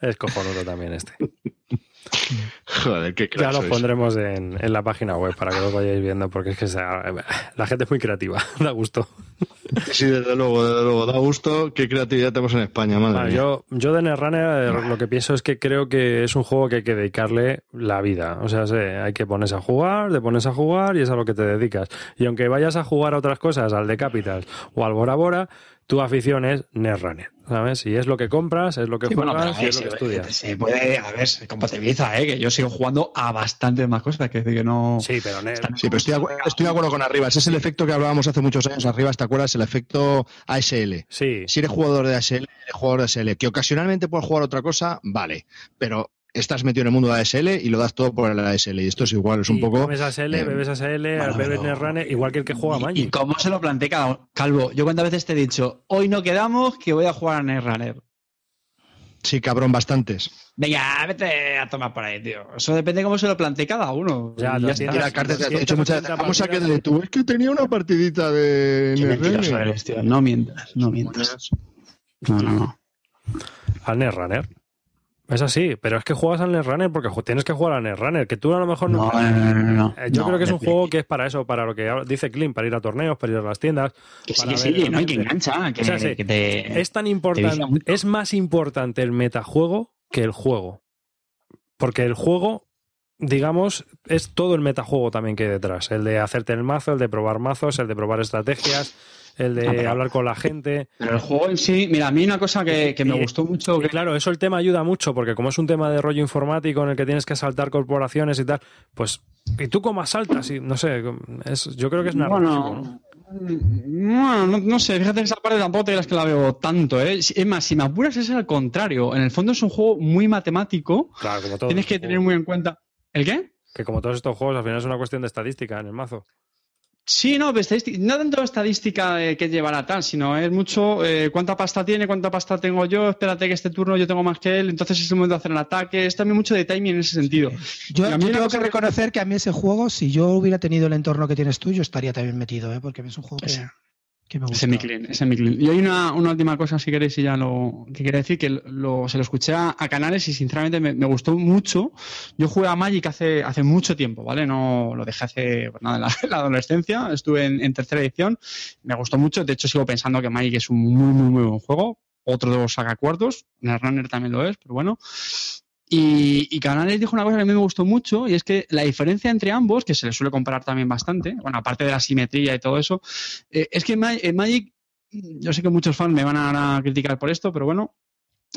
Es cojonudo también este. Joder, qué Ya lo pondremos en, la página web para que lo vayáis viendo, porque es que la gente es muy creativa, da gusto. Sí, desde luego, desde luego, da gusto. Qué creatividad tenemos en España, madre Yo, yo de Netrunner eh, lo que pienso es que creo que es un juego que hay que dedicarle la vida. O sea, hay que ponerse a jugar, te pones a jugar y es a lo que te dedicas. Y aunque vayas a jugar a otras cosas, al de Capital o al Bora Bora, tu afición es Netrunner, ¿sabes? Y es lo que compras, es lo que juegas y es lo que estudias. Se puede, a ver, se compatibiliza, ¿eh? Que yo sigo jugando a bastantes más cosas, que decir que no... Sí, pero, sí, pero estoy, de acuerdo con arriba. Ese es el efecto que hablábamos hace muchos años arriba, ¿te acuerdas? El efecto ASL. Sí. Si eres jugador de ASL, eres jugador de ASL. Que ocasionalmente puedes jugar otra cosa, vale. Pero estás metido en el mundo de ASL y lo das todo por el ASL. Y esto es igual, es un poco. Bebes ASL, eh, bebes ASL, bebes Netrunner, igual que el que juega Magic. ¿Y cómo se lo plantea Calvo? Yo cuántas veces te he dicho, hoy no quedamos que voy a jugar a Netrunner. Sí, cabrón, bastantes. Venga, vete a tomar por ahí, tío. Eso depende de cómo se lo plantee cada uno. Ya, ya está. La carta te hecho muchas veces. Vamos a quedarle tú. Es que tenía una partidita de. No mientas, no mientas. No, no, no. Al Netrunner. Es así, pero es que juegas al Netrunner porque tienes que jugar al Netrunner, que tú a lo mejor no. No, no, no, eh, Yo creo que es un juego que es para eso, para lo que dice Clint, para ir a torneos, para ir a las tiendas. Que sí, que sí, no hay que engancha. Que, es tan importante, es más importante el metajuego que el juego. Porque el juego, digamos, es todo el metajuego también que hay detrás. El de hacerte el mazo, el de probar mazos, el de probar estrategias el de hablar con la gente. Pero el juego en sí, mira, a mí una cosa que, me gustó mucho. Que... Claro, eso el tema ayuda mucho, porque como es un tema de rollo informático en el que tienes que asaltar corporaciones y tal, pues. ¿Y tú cómo asaltas? Y, no sé, es, yo creo que es narrativo, bueno, ¿no? no, sé, fíjate esa parte tampoco te creas que la veo tanto, ¿eh? Es más, si me apuras es al contrario. En el fondo es un juego muy matemático. Claro, como todo. Tienes que tener muy en cuenta. ¿El qué? Que como todos estos juegos, al final es una cuestión de estadística en el mazo. Sí, no, no tanto estadística de que llevará tal, sino es mucho eh, cuánta pasta tiene, cuánta pasta tengo yo, espérate que este turno yo tengo más que él, entonces es el momento de hacer el ataque, es también mucho de timing en ese sentido. Yo, tengo que reconocer que a mí ese juego, si yo hubiera tenido el entorno que tienes tú, yo estaría también metido, ¿eh? porque es un juego que... que me gusta. Ese es mi clean, ese es mi clean. Y hay una, una última cosa, si queréis, y ya lo que quería decir, que lo, se lo escuché a, a canales y sinceramente me, me gustó mucho. Yo jugué a Magic hace, hace mucho tiempo, ¿vale? No lo dejé hace pues nada, en la, en la adolescencia, estuve en, en tercera edición, me gustó mucho. De hecho, sigo pensando que Magic es un muy, muy, muy buen juego. Otro de los saga cuartos, Runner también lo es, pero bueno. Y, y Canales dijo una cosa que a mí me gustó mucho, y es que la diferencia entre ambos, que se le suele comparar también bastante, bueno, aparte de la simetría y todo eso, eh, es que en en Magic, yo sé que muchos fans me van a criticar por esto, pero bueno,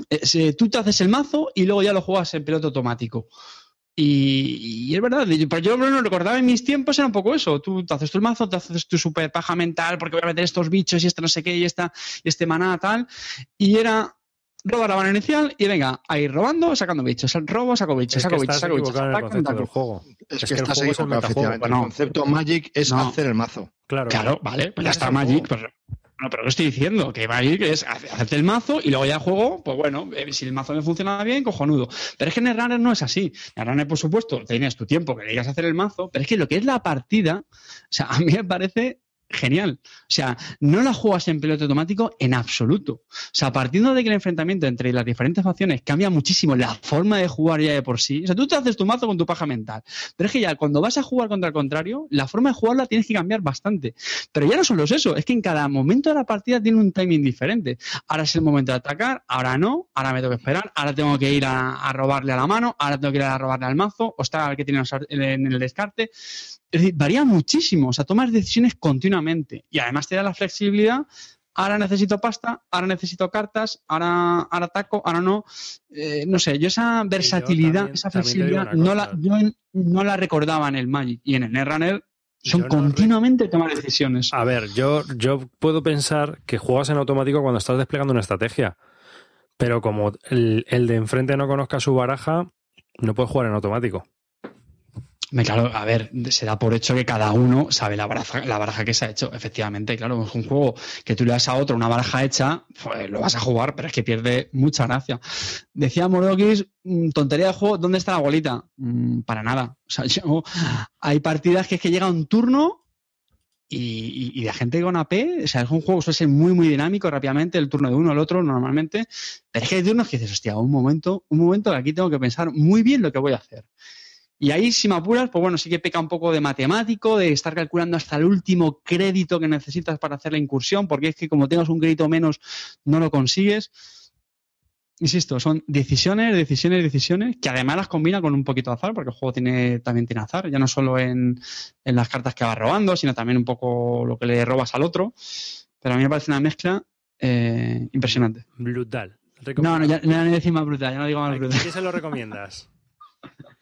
eh, tú te haces el mazo y luego ya lo juegas en piloto automático. Y, es verdad, pero yo lo recordaba en mis tiempos, era un poco eso. Tú te haces tu mazo, te haces tu super paja mental, porque voy a meter estos bichos y este no sé qué, y, esta, y este maná, tal. Y era robar la mano inicial y venga, a ir robando, sacando bichos. Robo, saco bichos, Es saco que bichos, estás saco bichos. el juego. Es, que, estás juego es el concepto Magic es No. hacer el mazo. Claro. Claro, vale, pues ya está Magic. juego. Pues, bueno, pero lo estoy diciendo, que Magic es hace- hacerte el mazo y luego ya el juego, pues bueno, eh, si el mazo me funciona bien, cojonudo. Pero es que en el runner no es así. En el runner, por supuesto, tienes tu tiempo que le digas a hacer el mazo, pero es que lo que es la partida, o sea, a mí me parece genial. O sea, no la juegas en piloto automático en absoluto. O sea, partiendo de que el enfrentamiento entre las diferentes facciones cambia muchísimo la forma de jugar ya de por sí. O sea, tú te haces tu mazo con tu paja mental. Pero es que ya cuando vas a jugar contra el contrario, la forma de jugarla tienes que cambiar bastante. Pero ya no solo es eso, es que en cada momento de la partida tiene un timing diferente. Ahora es el momento de atacar, ahora no, ahora me tengo que esperar, ahora tengo que ir a, a robarle a la mano, ahora tengo que ir a robarle al mazo, o está el que tiene en el descarte. Es decir, varía muchísimo, o sea, tomas decisiones continuamente y además te da la flexibilidad. Ahora necesito pasta, ahora necesito cartas, ahora, ahora ataco, ahora no. Eh, no sé, yo esa versatilidad, también- esa flexibilidad, no la, yo no la recordaba en el Magic y en el Netrunner son Yo no re- continuamente tomar decisiones. A ver, yo, yo puedo pensar que juegas en automático cuando estás desplegando una estrategia. Pero como el, el de enfrente no conozca su baraja, no puedes jugar en automático. Claro, a ver, se da por hecho que cada uno sabe la baraja, la baraja que se ha hecho. Efectivamente, claro, es un juego que tú le das a otro una baraja hecha, pues lo vas a jugar, pero es que pierde mucha gracia. Decía Morodokis, mm, tontería de juego, ¿dónde está la bolita? Mm, para nada. O sea, yo- hay partidas que es que llega un turno y, y- la gente con AP, o sea, es un juego suele ser muy, muy dinámico rápidamente, el turno de uno al otro normalmente, pero es que hay turnos que dices, hostia, un momento, un momento aquí tengo que pensar muy bien lo que voy a hacer. Y ahí, si me apuras, pues bueno, sí que peca un poco de matemático, de estar calculando hasta el último crédito que necesitas para hacer la incursión, porque es que como tengas un crédito menos, no lo consigues. Insisto, son decisiones, decisiones, decisiones, que además las combina con un poquito de azar, porque el juego tiene, también tiene azar, ya no solo en, en las cartas que vas robando, sino también un poco lo que le robas al otro. Pero a mí me parece una mezcla eh, impresionante. Brutal. No, no, ya, ya no decir más brutal, ya no digo ¿A más brutal. quién se lo recomiendas?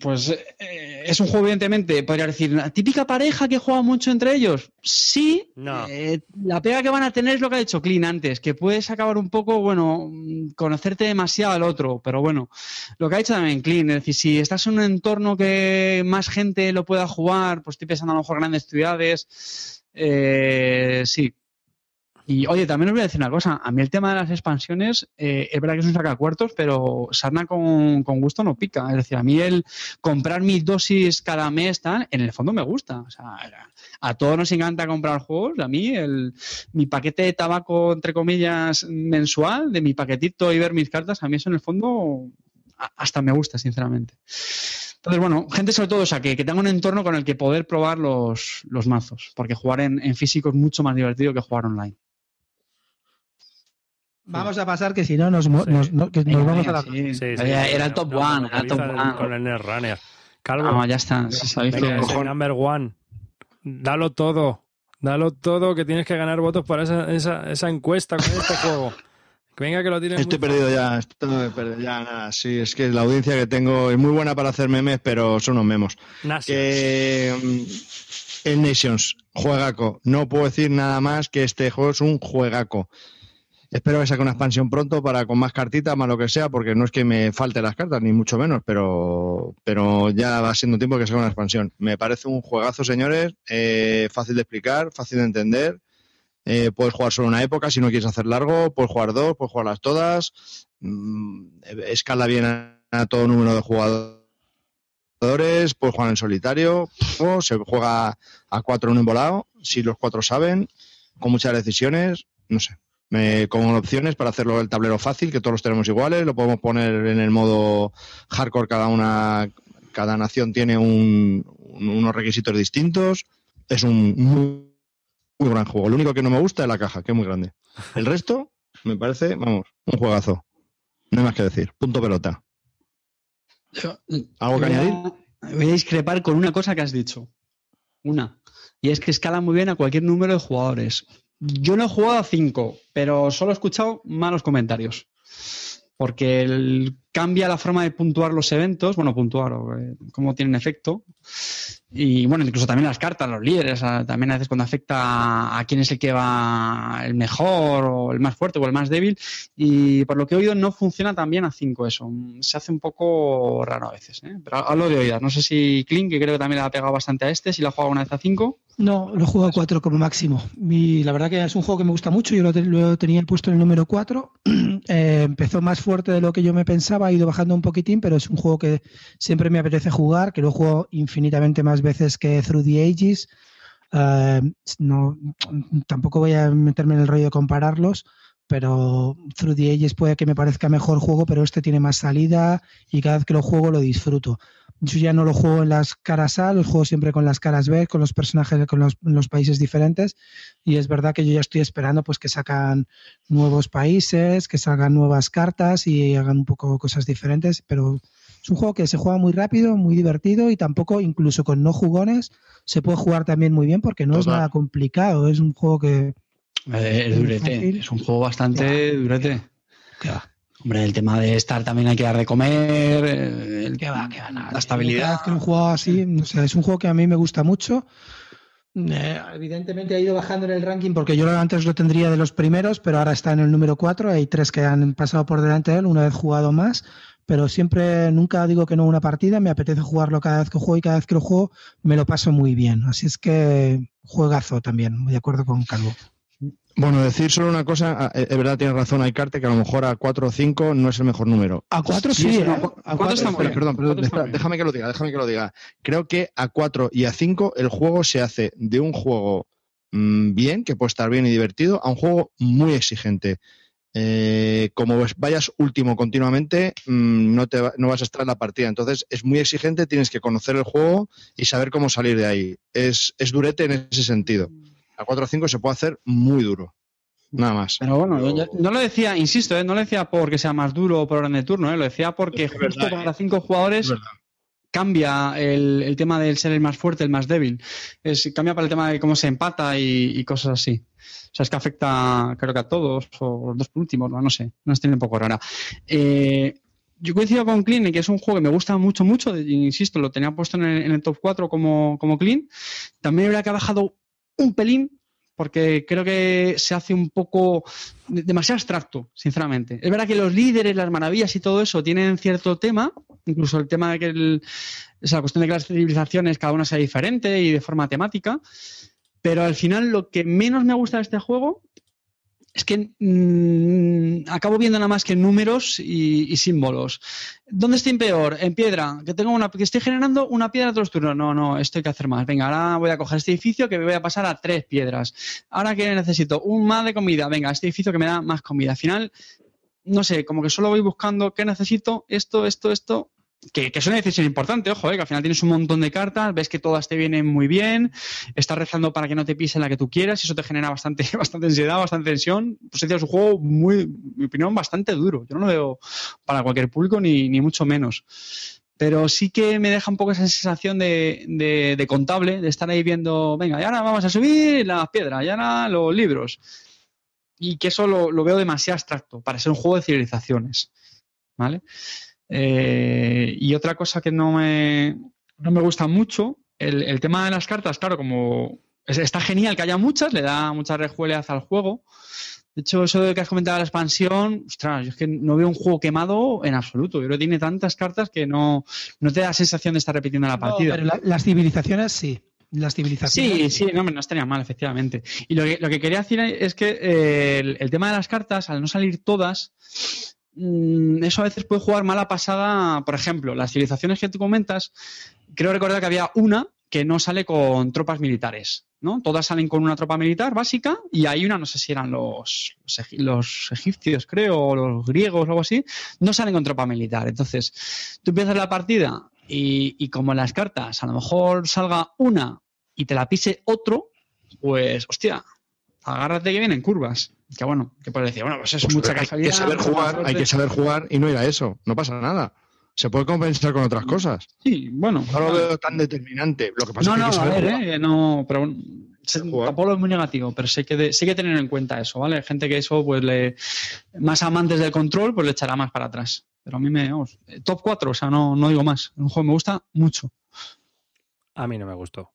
Pues eh, es un juego, evidentemente, podría decir, la típica pareja que juega mucho entre ellos. Sí, No. eh, la pega que van a tener es lo que ha dicho Clean antes, que puedes acabar un poco, bueno, conocerte demasiado al otro, pero bueno, lo que ha dicho también Clean, es decir, si estás en un entorno que más gente lo pueda jugar, pues estoy pensando a lo mejor grandes ciudades, eh, sí. Y oye, también os voy a decir una cosa, a mí el tema de las expansiones, eh, es verdad que es un sacacuartos, pero sarna con, gusto no pica, es decir, a mí el comprar mis dosis cada mes, tal, en el fondo me gusta. O sea, a todos nos encanta comprar juegos. A mí, el, mi paquete de tabaco, entre comillas, mensual, de mi paquetito y ver mis cartas, a mí eso en el fondo hasta me gusta, sinceramente. Entonces, bueno, gente sobre todo, o sea, que, que tenga un entorno con el que poder probar los, los mazos, porque jugar en, en físico es mucho más divertido que jugar online. Vamos a pasar que si no nos, Sí. nos- no- que nos Venga, vamos a la... sí. Sí, sí, era, sí, era el top no, one, era el top el- one. Con el Netrunner. Calvo, No, ya está. venga, que- ese number one. Dalo todo. Dalo todo que tienes que ganar votos para esa, esa, esa encuesta con este juego. Que venga que lo tienes Estoy muy perdido ya, estoy perdido ya, nada. Sí, es que la audiencia que tengo es muy buena para hacer memes, pero son unos memos. Nations. Que mm, el Nations, juegaco. No puedo decir nada más que este juego es un juegaco. Espero que saque una expansión pronto para con más cartitas, más lo que sea, porque no es que me falten las cartas, ni mucho menos, pero, pero ya va siendo tiempo que saque una expansión. Me parece un juegazo, señores, eh, fácil de explicar, fácil de entender. Eh, puedes jugar solo una época si no quieres hacer largo, puedes jugar dos, puedes jugarlas todas. Mm, escala bien a, a todo número de jugadores puedes jugar en solitario, o se juega a cuatro en un volado, si los cuatro saben, con muchas decisiones, no sé. Me, con opciones para hacerlo el tablero fácil, que todos los tenemos iguales, lo podemos poner en el modo hardcore, cada una, cada nación tiene un, unos requisitos distintos. Es un muy, muy gran juego. Lo único que no me gusta es la caja, que es muy grande. El resto, me parece, vamos, un juegazo. No hay más que decir. Punto pelota. ¿Algo que voy a- añadir? Voy a discrepar con una cosa que has dicho. Una. Y es que escala muy bien a cualquier número de jugadores. Yo no he jugado a 5, pero solo he escuchado malos comentarios. Porque el- cambia la forma de puntuar los eventos, bueno, puntuar o eh, cómo tienen efecto. Y bueno, incluso también las cartas, los líderes, a- también a veces cuando afecta a, quién es el que va el mejor o el más fuerte o el más débil. Y por lo que he oído no funciona tan bien a 5 eso. Se hace un poco raro a veces. ¿eh? Pero hablo de oídas. No sé si Clint, que creo que también le ha pegado bastante a este, si lo ha jugado una vez a 5. No, lo he jugado a 4 como máximo. Y la verdad que es un juego que me gusta mucho. Yo lo tenía puesto en el número 4. Eh, empezó más fuerte de lo que yo me pensaba, ha ido bajando un poquitín, pero es un juego que siempre me apetece jugar, que lo jugado infinitamente más veces que Through the Ages. Eh, no, tampoco voy a meterme en el rollo de compararlos, pero Through the Ages puede que me parezca mejor juego, pero este tiene más salida y cada vez que lo juego lo disfruto. Yo ya no lo juego en las caras A, los juego siempre con las caras B, con los personajes con los, los países diferentes. Y es verdad que yo ya estoy esperando pues que sacan nuevos países, que salgan nuevas cartas y hagan un poco cosas diferentes. Pero es un juego que se juega muy rápido, muy divertido y tampoco, incluso con no jugones, se puede jugar también muy bien porque no es Total. nada complicado. Es un juego que. es Muy durete. fácil. Es un juego bastante durete. que va, Hombre, el tema de estar también hay que dar de comer. eh, El, que va, que va, nada. La estabilidad. que he jugado así, es un juego que a mí me gusta mucho. Eh, evidentemente ha ido bajando en el ranking porque yo antes lo tendría de los primeros, pero ahora está en el número 4. Hay tres que han pasado por delante de él, una vez jugado más. Pero siempre, nunca digo que no una partida, me apetece jugarlo cada vez que juego y cada vez que lo juego me lo paso muy bien. Así es que juegazo también, muy de acuerdo con Calvo. Bueno, decir solo una cosa, ah, es verdad, tienes razón, hay que a lo mejor a 4 o 5 no es el mejor número. A 4 Sí, sí, ¿eh? A cuatro cuatro está muy Espera, bien. perdón, perdón, espera, déjame que lo diga, déjame que lo diga. Creo que a 4 y a 5 el juego se hace de un juego mm, bien, que puede estar bien y divertido, a un juego muy exigente. Eh, como vayas último continuamente, mm, no, te va- no vas a estar en la partida. Entonces es muy exigente, tienes que conocer el juego y saber cómo salir de ahí. Es, es durete en ese sentido. A 4 o 5 se puede hacer muy duro. Nada más. Pero bueno, Pero- yo- no lo decía, insisto, ¿eh? no lo decía porque sea más duro o por orden de turno, ¿eh? lo decía porque Es justo verdad, para ¿eh? cinco jugadores cambia el, el tema del ser el más fuerte, el más débil. Es, cambia para el tema de cómo se empata y, y cosas así. O sea, es que afecta, creo que a todos, o los dos últimos, no, no sé, no estoy un poco rara. Eh, yo coincido con Clean que es un juego que me gusta mucho, mucho, insisto, lo tenía puesto en el, en el top 4 como, como Clean. También habría que ha bajado un pelín, porque creo que se hace un poco de- demasiado abstracto, sinceramente. Es verdad que los líderes, las maravillas y todo eso tienen cierto tema, incluso el tema de que el, o sea, la cuestión de que las civilizaciones cada una sea diferente y de forma temática, pero al final lo que menos me gusta de este juego es que mm, acabo viendo nada más que números y, símbolos. ¿Dónde estoy peor? En piedra, que una, que estoy generando una piedra todos los turnos. No, no, esto hay que hacer más. Venga, ahora voy a coger este edificio que me voy a pasar a tres piedras. Ahora que necesito un más de comida. Venga, este edificio que me da más comida. Al final, no sé, como que solo voy buscando qué necesito, esto, esto, esto. Que, es una decisión importante, ojo, eh, que al final tienes un montón de cartas, ves que todas te vienen muy bien, estás rezando para que no te pisen la que tú quieras, y eso te genera bastante, bastante ansiedad, bastante tensión. Pues es un juego muy, mi opinión, bastante duro. Yo no lo veo para cualquier público, ni, ni mucho menos. Pero sí que me deja un poco esa sensación de, de- de contable, de estar ahí viendo, venga, y ahora vamos a subir las piedras, y ahora los libros. Y que eso lo, lo veo demasiado abstracto para ser un juego de civilizaciones. ¿Vale? Eh, y otra cosa que no me, no me gusta mucho, el, el tema de las cartas, claro, como es- está genial que haya muchas, le da mucha rejuelez al juego. De hecho, eso de que has comentado la expansión, ostras, yo es que no veo un juego quemado en absoluto. Yo creo que tiene tantas cartas que no, no te da la sensación de estar repitiendo la No, partida. pero la- las civilizaciones sí. Las civilizaciones. Sí, sí, no, no estaría mal, efectivamente. Y lo que, lo que quería decir es que eh, el, el tema de las cartas, al no salir todas, eso a veces puede jugar mala pasada. Por ejemplo, las civilizaciones que tú comentas, creo recordar que había una que no sale con tropas militares, ¿no? Todas salen con una tropa militar básica y hay una, no sé si eran los, los, egi- los egipcios, creo, o los griegos o algo así, no salen con tropa militar. Entonces, tú empiezas la partida y, y como en las cartas a lo mejor salga una y te la pise otro, pues, hostia, agárrate que vienen curvas. Que bueno, que puedes decir, bueno, pues es Pues mucha hay casualidad. que saber jugar, hay que saber jugar y no ir a eso. No pasa nada. Se puede compensar con otras cosas. Sí, bueno. No lo veo tan determinante. Lo que pasa No, es que no, hay que a ver, jugar. eh, no, pero bueno, tampoco es muy negativo, pero sí que, de- sí que tener en cuenta eso, ¿vale? Hay gente que eso, pues, le, más amantes del control, pues le echará más para atrás. Pero a mí me, vamos, eh, top 4, o sea, no, no digo más. Un juego que me gusta mucho. A mí no me gustó.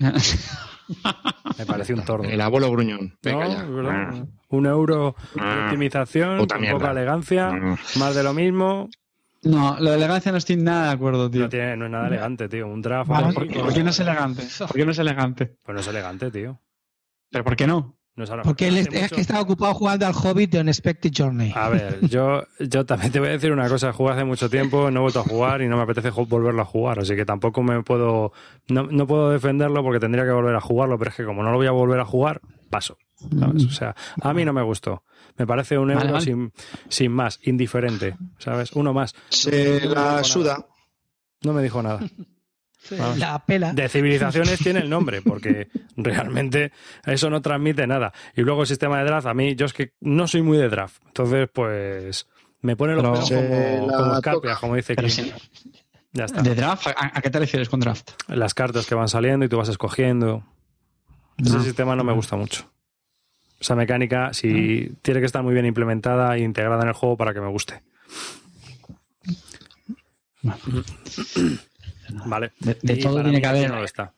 Me pareció un tordo. El abuelo gruñón. Venga No, ya. verdad. Un euro de Ah, optimización, puta con mierda. poca elegancia, Ah. más de lo mismo. no, la elegancia no estoy nada de acuerdo, tío. No, tiene, no es nada elegante, tío. Un draft. Vale, ahí, ¿por, con- por qué no es elegante? ¿Por qué no es elegante? Pues no es elegante, tío. ¿Pero por qué no? Porque él es, mucho- que estaba ocupado jugando al Hobbit de Unexpected Journey. A ver, yo, yo también te voy a decir una cosa. Jugué hace mucho tiempo, no he vuelto a jugar y no me apetece volverlo a jugar. Así que tampoco me puedo. No, no puedo defenderlo porque tendría que volver a jugarlo. Pero es que como no lo voy a volver a jugar, paso. ¿sabes? O sea, a mí no me gustó. Me parece un euro Vale, vale. Sin, sin más, indiferente. ¿Sabes? Uno más. Se la suda. No me dijo nada. Vamos. La pela. De civilizaciones tiene el nombre, porque realmente eso no transmite nada. Y luego el sistema de draft, a mí, yo es que no soy muy de draft. Entonces, pues, me pone los pelos como, como toca. escarpias, como dice sí. Ya está. ¿De draft? ¿A, a qué te refieres con draft? Las cartas que van saliendo y tú vas escogiendo. Ese sistema no me gusta mucho. Esa mecánica, si tiene que estar muy bien implementada e integrada en el juego para que me guste. Vale. De, de todo tiene que haber. no lo está.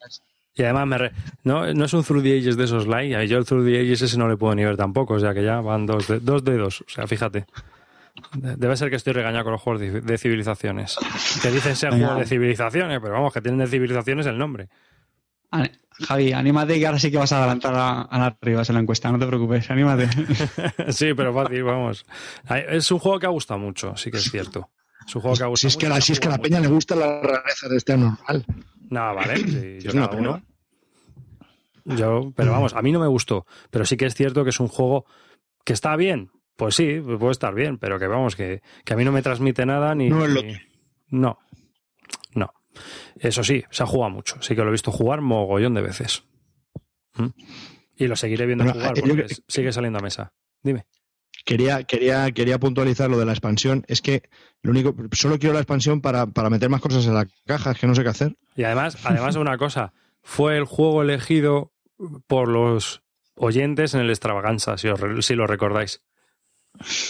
Y además, me re- no, no es un Through the Ages de esos like. Yo el Through the Ages ese no le puedo ni ver tampoco. O sea que ya van dos, de, dos dedos. O sea, fíjate. De- Debe ser que estoy regañado con los juegos de, de civilizaciones. Que dicen ser juegos de civilizaciones, pero vamos, que tienen de civilizaciones el nombre. Javi, anímate que ahora sí que vas a adelantar a, a las arriba en la encuesta, no te preocupes, anímate. sí, pero fácil, vamos. Es un juego que ha gustado mucho, sí que es cierto. Es un juego que ha Si es que, mucho, la, si es que a la peña le gustan las rarezas de este normal. No, vale. sí, yo Es una cada pena. uno. Yo, pero vamos, a mí no me gustó. Pero sí que es cierto que es un juego que está bien. Pues sí, puede estar bien, pero que vamos, que, que a mí no me transmite nada ni. No es lo ni- No. No. Eso sí, se ha jugado mucho. Sí que lo he visto jugar mogollón de veces. ¿Mm? Y lo seguiré viendo Bueno, jugar eh, yo porque que- sigue saliendo a mesa. Dime. Quería, quería, quería puntualizar lo de la expansión. Es que lo único, solo quiero la expansión para, para meter más cosas en la caja, es que no sé qué hacer. Y además, además una cosa, fue el juego elegido por los oyentes en el Extravaganza, si, os si lo recordáis.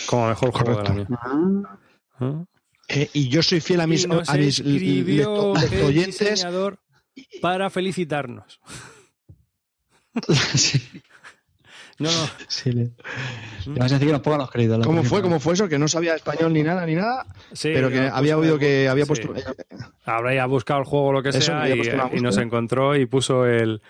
Como mejor juego Correcto. del año. ¿Eh? Eh, y yo soy fiel a mis, Y nos a mis escribió lecto- el oyentes. diseñador para felicitarnos. sí, No, no. sí. Le, le vas a decir que nos pongan los créditos. ¿Cómo fue? ¿Cómo fue eso? Que no sabía español ni nada, ni nada, Sí, pero que había oído que había sí. puesto... Habría buscado el juego o lo que Eso, sea y, nos encontró y puso el,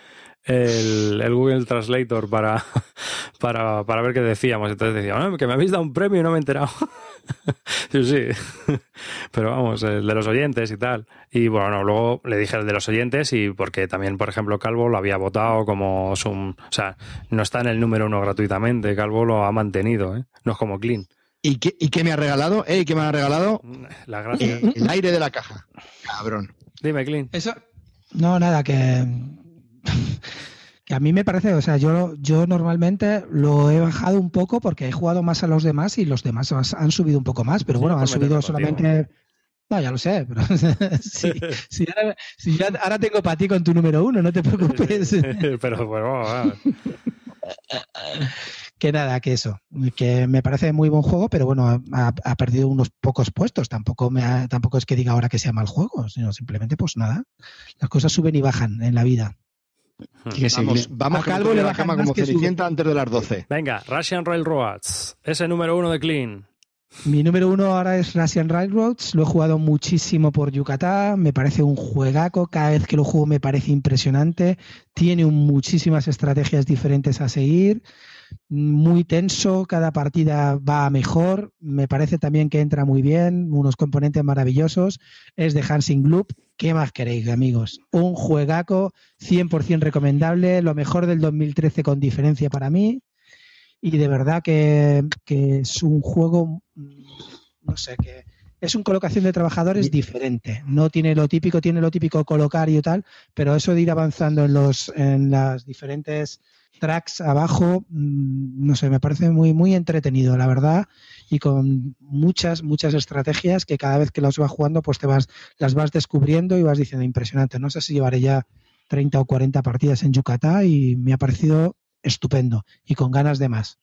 el, el Google Translator para, para, para ver qué decíamos. Entonces decía, "Ah, que me habéis dado un premio y no me he enterado. sí, sí. Pero vamos, el de los oyentes y tal. Y bueno, luego le dije el de los oyentes y porque también, por ejemplo, Calvo lo había votado como su... O sea, no está en el número uno gratuitamente. Calvo lo ha mantenido, ¿eh? No es como Clean. ¿Y qué, ¿Y qué me ha regalado? ¿Eh? ¿Y qué me ha regalado? La gracia. El aire de la caja. Cabrón. Dime, Clean. Eso. No, nada, que. Que a mí me parece, o sea, yo, yo normalmente lo he bajado un poco porque he jugado más a los demás y los demás han subido un poco más, pero Sí, bueno, han subido solamente. No, ya lo sé, pero sí, sí, ahora, sí, ya- ahora tengo para ti con tu número uno, no te preocupes. Pero bueno, que nada, que eso, que me parece muy buen juego, pero bueno, ha, ha perdido unos pocos puestos. Tampoco me ha- tampoco es que diga ahora que sea mal juego, sino simplemente pues nada, las cosas suben y bajan en la vida. Sí, Vamos, vamos A Calvo le la cama más como Cenicienta antes de las 12. Venga, Russian Railroads. Ese número uno de Clean. Mi número uno ahora es Russian Railroads. Lo he jugado muchísimo por Yucatán. Me parece un juegaco. Cada vez que lo juego me parece impresionante. Tiene un- muchísimas estrategias diferentes a seguir. Muy tenso, cada partida va mejor, me parece también que entra muy bien, unos componentes maravillosos, es de Hansing Loop, ¿qué más queréis amigos? Un juegaco 100% recomendable, lo mejor del 2013 con diferencia para mí y de verdad que, que es un juego, no sé, que es una colocación de trabajadores diferente. No tiene lo típico, tiene lo típico colocar y tal, pero eso de ir avanzando en los en las diferentes tracks abajo, mm, no sé, me parece muy muy entretenido, la verdad, y con muchas muchas estrategias que cada vez que las vas jugando, pues te vas las vas descubriendo y vas diciendo impresionante. No sé si llevaré ya 30 o 40 partidas en Yucatán y me ha parecido estupendo y con ganas de más.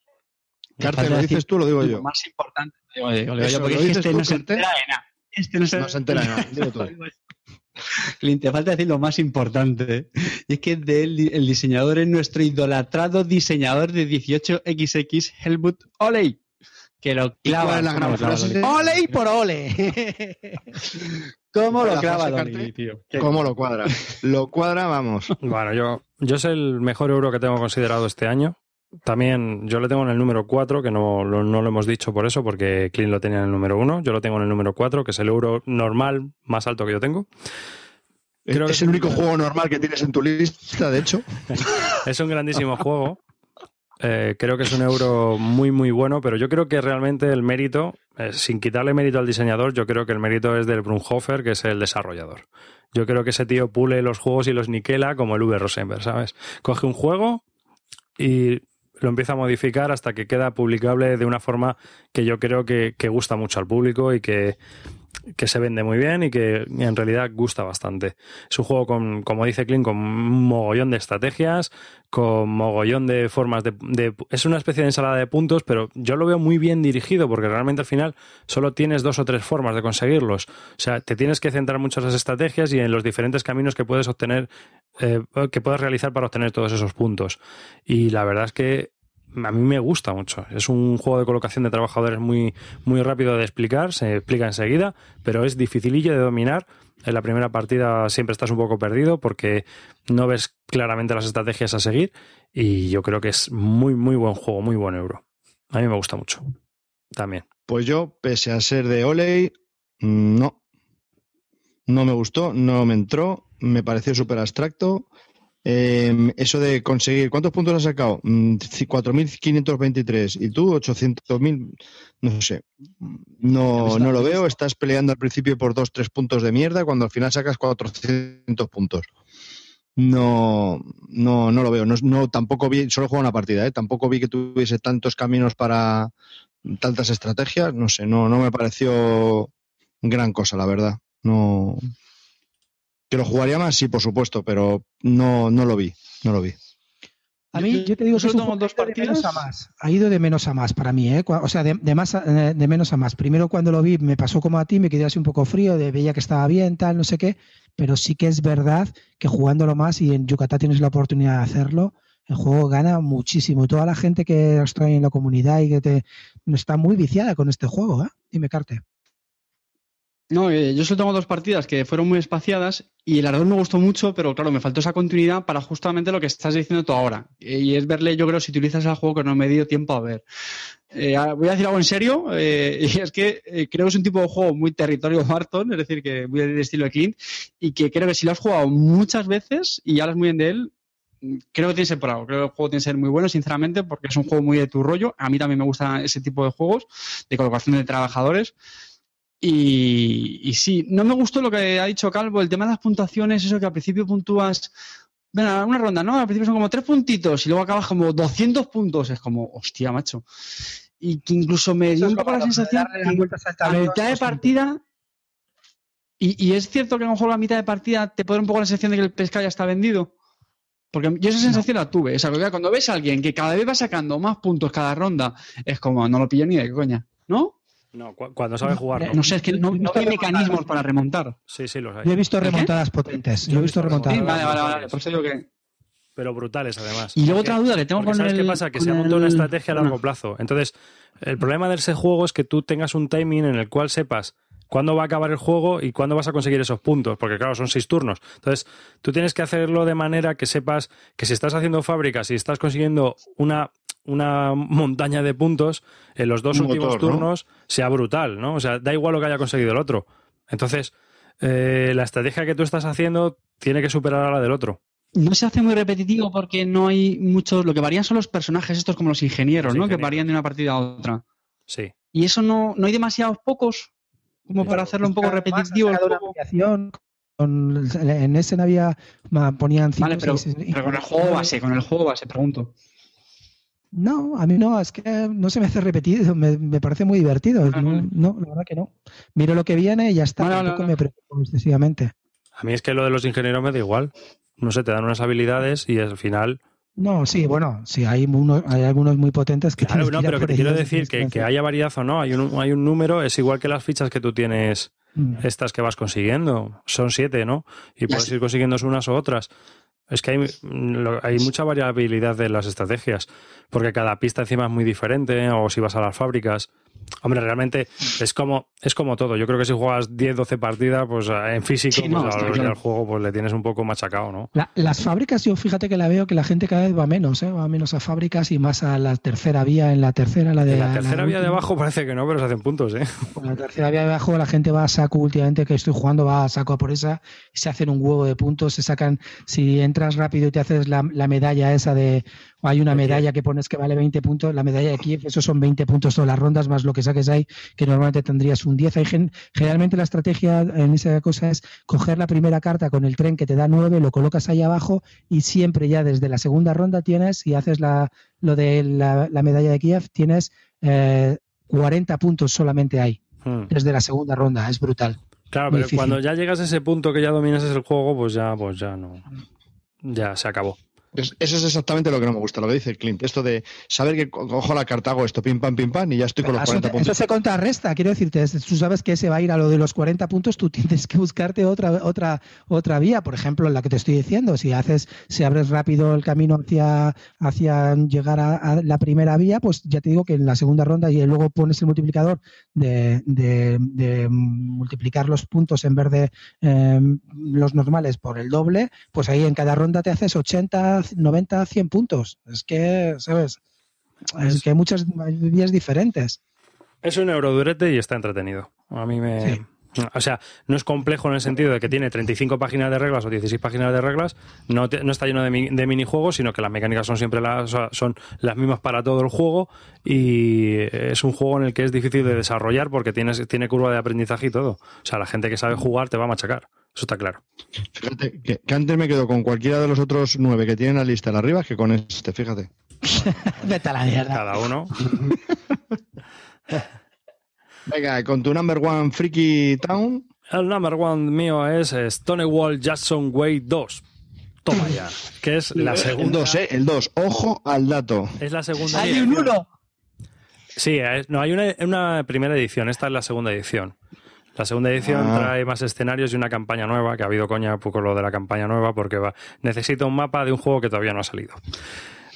Cárcel, ¿lo dices tú lo digo yo? Lo más importante, digo, digo, digo Eso, yo, porque ¿lo es que dices este tú, no se Carte? entera de nada. Este no se, No se entera de nada, dilo tú. Clint, te falta decir lo más importante. Y es que de él, el diseñador es nuestro idolatrado diseñador de 18XX, Helmut Oley. Que lo ¿Y cuál clava. es la gran ¿Cómo lo clava frase? Dolly? ¡Ole y por ole! ¿Cómo ¿Cuál lo clava tío? ¿Cómo lo cuadra? Lo cuadra, vamos. Bueno, yo, yo es el mejor euro que tengo considerado este año. También yo le tengo en el número 4, que no, lo- no lo hemos dicho por eso, porque Clint lo tenía en el número 1. Yo lo tengo en el número 4, que es el euro normal más alto que yo tengo. Creo que es el único juego normal que tienes en tu lista, de hecho. Es un grandísimo juego. Eh, creo que es un euro muy, muy bueno, pero yo creo que realmente el mérito, eh, sin quitarle mérito al diseñador, yo creo que el mérito es del Brunhofer, que es el desarrollador. Yo creo que ese tío pule los juegos y los niquela como el V. Rosenberg, ¿sabes? Coge un juego y lo empieza a modificar hasta que queda publicable de una forma que yo creo que, que gusta mucho al público y que, que se vende muy bien y que en realidad gusta bastante. Es un juego con, como dice Clint, con un mogollón de estrategias, con mogollón de formas de, de- Es una especie de ensalada de puntos, pero yo lo veo muy bien dirigido porque realmente al final solo tienes dos o tres formas de conseguirlos. O sea, te tienes que centrar mucho en las estrategias y en los diferentes caminos que puedes obtener, eh, que puedes realizar para obtener todos esos puntos. Y la verdad es que a mí me gusta mucho. Es un juego de colocación de trabajadores muy, muy rápido de explicar, se explica enseguida, pero es dificilillo de dominar. En la primera partida siempre estás un poco perdido porque no ves claramente las estrategias a seguir y yo creo que es muy, muy buen juego, muy buen euro. A mí me gusta mucho. También. Pues yo, pese a ser de Oley, no. No me gustó, no me entró, me pareció súper abstracto. Eh, eso de conseguir, ¿cuántos puntos has sacado? Mm, 4.523 y tú 800.000, no sé. No, no lo veo, estás peleando al principio por 2-3 puntos de mierda cuando al final sacas 400 puntos. No, no, no lo veo. No, no, tampoco vi, solo juego una partida, ¿eh? tampoco vi que tuviese tantos caminos para tantas estrategias. No sé, no, no me pareció gran cosa, la verdad. No. Que lo jugaría más, sí, por supuesto, pero no, no lo vi, no lo vi. A mí, yo te digo que es un dos de menos a más. Ha ido de menos a más para mí, ¿eh? O sea, de, de más a- eh, de menos a más. Primero cuando lo vi me pasó como a ti, me quedé así un poco frío, de veía que estaba bien, tal, no sé qué, pero sí que es verdad que jugándolo más y en Yucatán tienes la oportunidad de hacerlo, el juego gana muchísimo. Toda la gente que está en la comunidad y que te está muy viciada con este juego, ¿eh? Dime, Carte. No, eh, yo solo tengo dos partidas que fueron muy espaciadas y el ardor me gustó mucho, pero claro, me faltó esa continuidad para justamente lo que estás diciendo tú ahora. Eh, Y es verle, yo creo, si utilizas el juego que no me dio tiempo a ver. Eh, voy a decir algo en serio, y es que creo que es un tipo de juego muy territorio Barton, es decir, que muy del estilo de Clint, y que creo que si lo has jugado muchas veces y hablas muy bien de él, creo que tiene que ser por algo. Creo que el juego tiene que ser muy bueno, sinceramente, porque es un juego muy de tu rollo. A mí también me gusta ese tipo de juegos, de colocación de trabajadores. Y, y sí, no me gustó lo que ha dicho Calvo, el tema de las puntuaciones, eso que al principio puntúas, venga, una ronda, ¿no? Al principio son como tres puntitos y luego acabas como 200 puntos, es como, hostia, macho. Y que incluso me dio un poco la sensación que a mitad de partida, y, y es cierto que a lo mejor a mitad de partida te puede dar un poco la sensación de que el pescado ya está vendido. Porque yo esa sensación la tuve. O sea, cuando ves a alguien que cada vez va sacando más puntos cada ronda, es como, no lo pillo ni de coña, ¿no? No, cu- cuando sabe jugar. No sé, es que no, no hay mecanismos para remontar. Sí, sí, los hay. Yo he visto ¿El qué? remontadas potentes. Yo he visto Sí, remontadas. vale, vale, vale. Por eso digo que. Pero brutales, además. Y luego Porque- otra duda que tengo con ¿sabes el. qué pasa? Que se ha montado una estrategia a largo plazo. Entonces, el problema de ese juego es que tú tengas un timing en el cual sepas cuándo va a acabar el juego y cuándo vas a conseguir esos puntos. Porque, claro, son seis turnos. Entonces, tú tienes que hacerlo de manera que sepas que si estás haciendo fábricas y estás consiguiendo una una montaña de puntos en los dos Un últimos motor, ¿no? turnos sea brutal, ¿no? O sea, da igual lo que haya conseguido el otro. Entonces, eh, la estrategia que tú estás haciendo tiene que superar a la del otro. No se hace muy repetitivo porque no hay muchos. Lo que varían son los personajes, estos como los ingenieros, Los ¿no? Que varían de una partida a otra. Sí. Y eso no, no hay demasiados pocos como para hacerlo un poco repetitivo. juego. aplicación con- en ese no había ponían cinco, Vale, pero, seis- pero con el juego base, con el juego base, pregunto. No, a mí no, es que no se me hace repetido, me, me parece muy divertido. No, no, la verdad que no. Miro lo que viene y ya está, vale, tampoco vale. me preocupo excesivamente. A mí es que lo de los ingenieros me da igual. No sé, te dan unas habilidades y al final. No, sí, bueno, sí, hay, unos, hay algunos muy potentes que Claro, no, pero que quiero decir que, que haya variedad o no. Hay un, hay un número, es igual que las fichas que tú tienes, Mm. estas que vas consiguiendo. Son siete, ¿no? Y puedes ir consiguiendo unas u otras. Es que hay, hay mucha variabilidad de las estrategias, porque cada pista encima es muy diferente, o si vas a las fábricas. Hombre, realmente es como, es como todo. Yo creo que si juegas 10, 12 partidas, pues eh, en físico, Sí, no, pues, al, claro. al juego pues le tienes un poco machacado, ¿no? La- las fábricas, yo fíjate que la veo que la gente cada vez va menos, ¿eh? va menos a fábricas y más a la tercera vía. En la tercera, la de En la tercera vía de abajo parece que no, pero se hacen puntos, ¿eh? En la tercera vía de abajo la gente va a saco últimamente que estoy jugando, va a saco a por esa, se hacen un huevo de puntos, se sacan, si entras rápido y te haces la, la medalla esa de, hay una medalla que pones que vale 20 puntos, la medalla de Kiev, eso son 20 puntos todas las rondas más lo que saques ahí, que normalmente tendrías un 10. Hay gen- generalmente la estrategia en esa cosa es coger la primera carta con el tren que te da 9, lo colocas ahí abajo y siempre ya desde la segunda ronda tienes, y haces la, lo de la, la medalla de Kiev, tienes eh, 40 puntos solamente ahí Hmm. desde la segunda ronda, es brutal. Claro, pero cuando ya llegas a ese punto que ya dominas el juego, pues ya, pues ya no. Ya se acabó. Es- Eso es exactamente lo que no me gusta, lo que dice Clint. Esto de saber que co- cojo la carta, hago esto, pim pam, pim pam, y ya estoy con los Eso, 40 te- puntos. eso se contrarresta, quiero decirte, tú sabes que se va a ir a lo de los 40 puntos, tú tienes que buscarte otra otra otra vía, por ejemplo, la que te estoy diciendo, si haces si abres rápido el camino hacia hacia llegar a, a la primera vía, pues ya te digo que en la segunda ronda y luego pones el multiplicador de, de- de multiplicar los puntos en vez de eh, los normales por el doble, pues ahí en cada ronda te haces 80, 90, 100 puntos. Es que, ¿sabes? Es Es- que hay muchas vías diferentes. Es un eurodurete y está entretenido. A mí me. Sí. O sea, no es complejo en el sentido de que tiene 35 páginas de reglas o 16 páginas de reglas, no, te- no está lleno de, mi- de minijuegos, sino que las mecánicas son siempre las, son las mismas para todo el juego y es un juego en el que es difícil de desarrollar porque tienes, tiene curva de aprendizaje y todo. O sea, la gente que sabe jugar te va a machacar, eso está claro. Fíjate, que, que antes me quedo con cualquiera de los otros nueve que tienen la lista de arriba que con este, fíjate. Vete a la mierda. Cada uno. Venga, con tu number one Freaky Town. El number one mío es eh, Stonewall Jackson Way 2. Toma ya. Que es la El segunda. 2, ¿eh? El 2. Ojo al dato. Es la segunda. Hay un edición. uno. Sí, es- no, hay una, una primera edición, esta es la segunda edición. La segunda edición Ah. trae más escenarios y una campaña nueva, que ha habido coña poco lo de la campaña nueva, porque va, necesita un mapa de un juego que todavía no ha salido.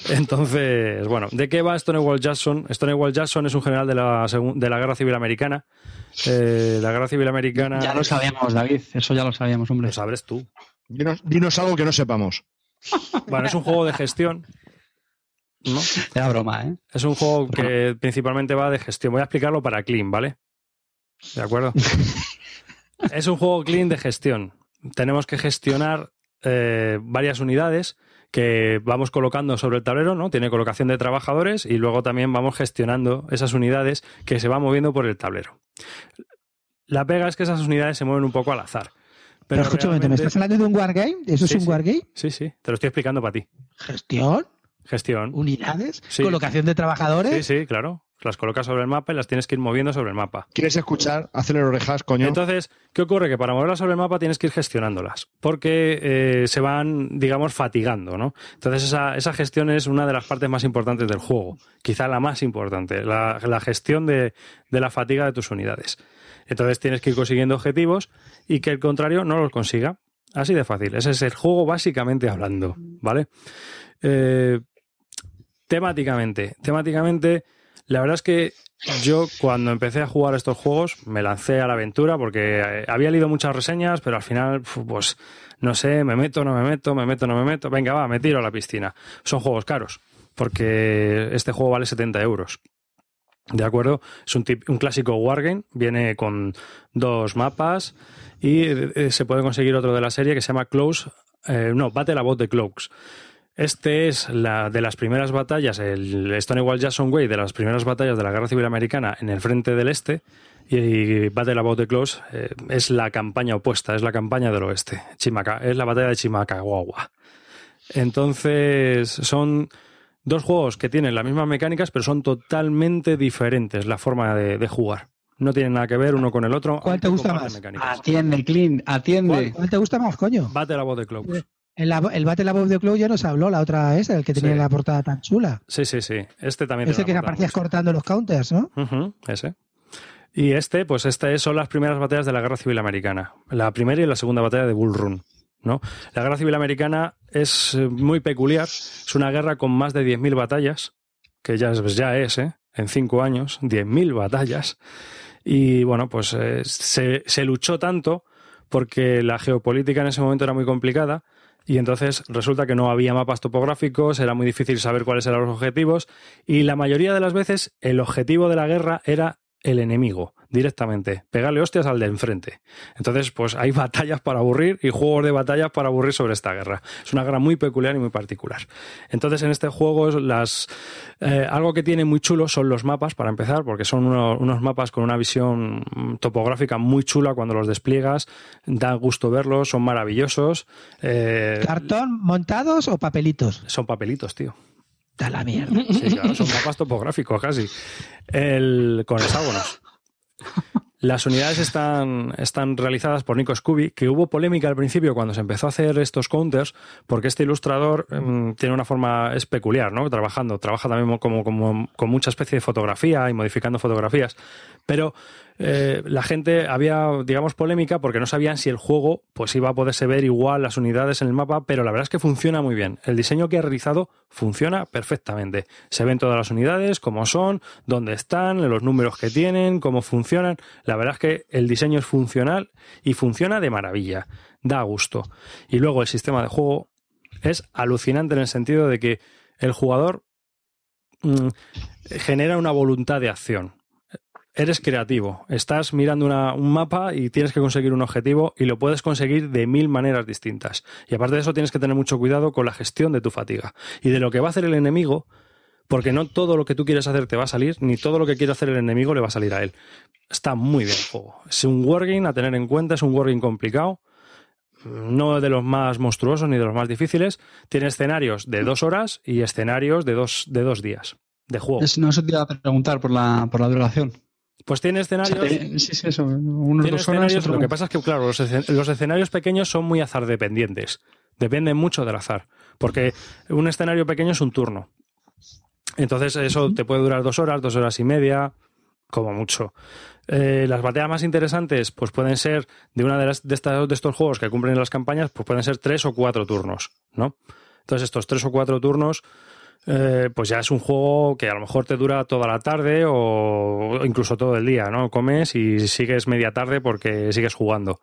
Entonces, bueno, ¿de qué va Stonewall Jackson? Stonewall Jackson es un general de la, de la Guerra Civil Americana. Eh, la Guerra Civil Americana... Ya lo sabíamos, David. Eso ya lo sabíamos, hombre. Lo sabres tú. Dinos, dinos algo que no sepamos. Bueno, es un juego de gestión. ¿no? Era broma, ¿eh? Es un juego que principalmente va de gestión. Voy a explicarlo para clean, ¿vale? ¿De acuerdo? es un juego clean de gestión. Tenemos que gestionar eh, varias unidades que vamos colocando sobre el tablero, ¿no? Tiene colocación de trabajadores y luego también vamos gestionando esas unidades que se van moviendo por el tablero. La pega es que esas unidades se mueven un poco al azar. Pero, Pero escúchame, ¿me realmente- estás hablando de un wargame? ¿Eso Sí, es un sí. wargame? Sí, sí, te lo estoy explicando para ti. ¿Gestión? Gestión. ¿Unidades? Sí. ¿Colocación de trabajadores? Sí, sí, claro. Las colocas sobre el mapa y las tienes que ir moviendo sobre el mapa. ¿Quieres escuchar? Hazle orejas, coño. Entonces, ¿qué ocurre? Que para moverlas sobre el mapa tienes que ir gestionándolas, porque eh, se van, digamos, fatigando, ¿no? Entonces, esa, esa gestión es una de las partes más importantes del juego, quizá la más importante, la, la gestión de, de la fatiga de tus unidades. Entonces, tienes que ir consiguiendo objetivos y que el contrario no los consiga. Así de fácil. Ese es el juego básicamente hablando, ¿vale? Eh, temáticamente, temáticamente, la verdad es que yo cuando empecé a jugar estos juegos me lancé a la aventura porque eh, había leído muchas reseñas, pero al final, pues no sé, me meto, no me meto, me meto, no me meto. Venga, va, me tiro a la piscina. Son juegos caros. porque este juego vale 70 euros. ¿De acuerdo? Es un, un clásico Wargame, viene con dos mapas y eh, se puede conseguir otro de la serie que se llama Close, eh, no, Battle About the Cloaks. Este es la de las primeras batallas, el Stonewall Jackson Way, de las primeras batallas de la Guerra Civil Americana en el frente del este, y Battle About the Close eh, es la campaña opuesta, es la campaña del oeste, Chimaca, es la batalla de Chimacagua. Entonces, son dos juegos que tienen las mismas mecánicas, pero son totalmente diferentes la forma de, jugar. No tienen nada que ver uno con el otro. ¿Cuál te gusta más? Atiende, Clint, atiende. ¿Cuál, te gusta más, coño? Battle About the Close. El, el Battle Above the Cloud ya nos habló, la otra es el que tenía la portada tan chula. Sí, sí, sí. Este también. Ese que aparecías cortando los counters, ¿no? ese. Y este, pues este son las primeras batallas de la Guerra Civil Americana. La primera y la segunda batalla de Bull Run. ¿no? La Guerra Civil Americana es eh, muy peculiar. Es una guerra con más de 10.000 batallas, que ya es, ya es ¿eh? en cinco años, 10.000 batallas. Y bueno, pues eh, se, se luchó tanto porque la geopolítica en ese momento era muy complicada y entonces resulta que no había mapas topográficos, era muy difícil saber cuáles eran los objetivos y la mayoría de las veces el objetivo de la guerra era el enemigo directamente, pegarle hostias al de enfrente. Entonces, pues hay batallas para aburrir y juegos de batallas para aburrir sobre esta guerra. Es una guerra muy peculiar y muy particular. Entonces, en este juego, las, eh, algo que tiene muy chulo son los mapas, para empezar, porque son unos mapas con una visión topográfica muy chula cuando los despliegas. Da gusto verlos, son maravillosos. Eh, ¿Cartón montados o papelitos? Son papelitos, tío. Da la mierda. Sí, claro, son mapas topográficos casi. El, con hexágonos. Las unidades están, están realizadas por Nico Scooby, que hubo polémica al principio cuando se empezó a hacer estos counters, porque este ilustrador em, tiene una forma, es peculiar, ¿no? Trabajando, trabaja también como, como, con mucha especie de fotografía y modificando fotografías. Pero eh, la gente había, digamos, polémica porque no sabían si el juego pues iba a poderse ver igual las unidades en el mapa, pero la verdad es que funciona muy bien. El diseño que ha realizado funciona perfectamente. Se ven todas las unidades, cómo son, dónde están, los números que tienen, cómo funcionan. La verdad es que el diseño es funcional y funciona de maravilla. Da gusto. Y luego el sistema de juego es alucinante en el sentido de que el jugador mm, genera una voluntad de acción eres creativo. Estás mirando un mapa y tienes que conseguir un objetivo y lo puedes conseguir de mil maneras distintas. Y aparte de eso tienes que tener mucho cuidado con la gestión de tu fatiga y de lo que va a hacer el enemigo, porque no todo lo que tú quieres hacer te va a salir, ni todo lo que quiere hacer el enemigo le va a salir a él. Está muy bien el juego. Es un wargame a tener en cuenta, es un wargame complicado, no de los más monstruosos ni de los más difíciles. Tiene escenarios de dos horas y escenarios de dos, de dos días de juego. no se te iba a preguntar por la, por la duración. Pues tiene escenarios. Sí, sí, eso. Unos dos escenarios, lo que pasa es que, claro, los, escenarios pequeños son muy azar dependientes. Dependen mucho del azar. Porque un escenario pequeño es un turno. Entonces, eso te puede durar dos horas, dos horas y media, como mucho. Eh, las batallas más interesantes, pues pueden ser de una de, las, de, de estos juegos que cumplen las campañas, pues pueden ser tres o cuatro turnos, ¿no? Entonces, estos tres o cuatro turnos eh, pues ya es un juego que a lo mejor te dura toda la tarde o incluso todo el día, ¿no? Comes y sigues media tarde porque sigues jugando.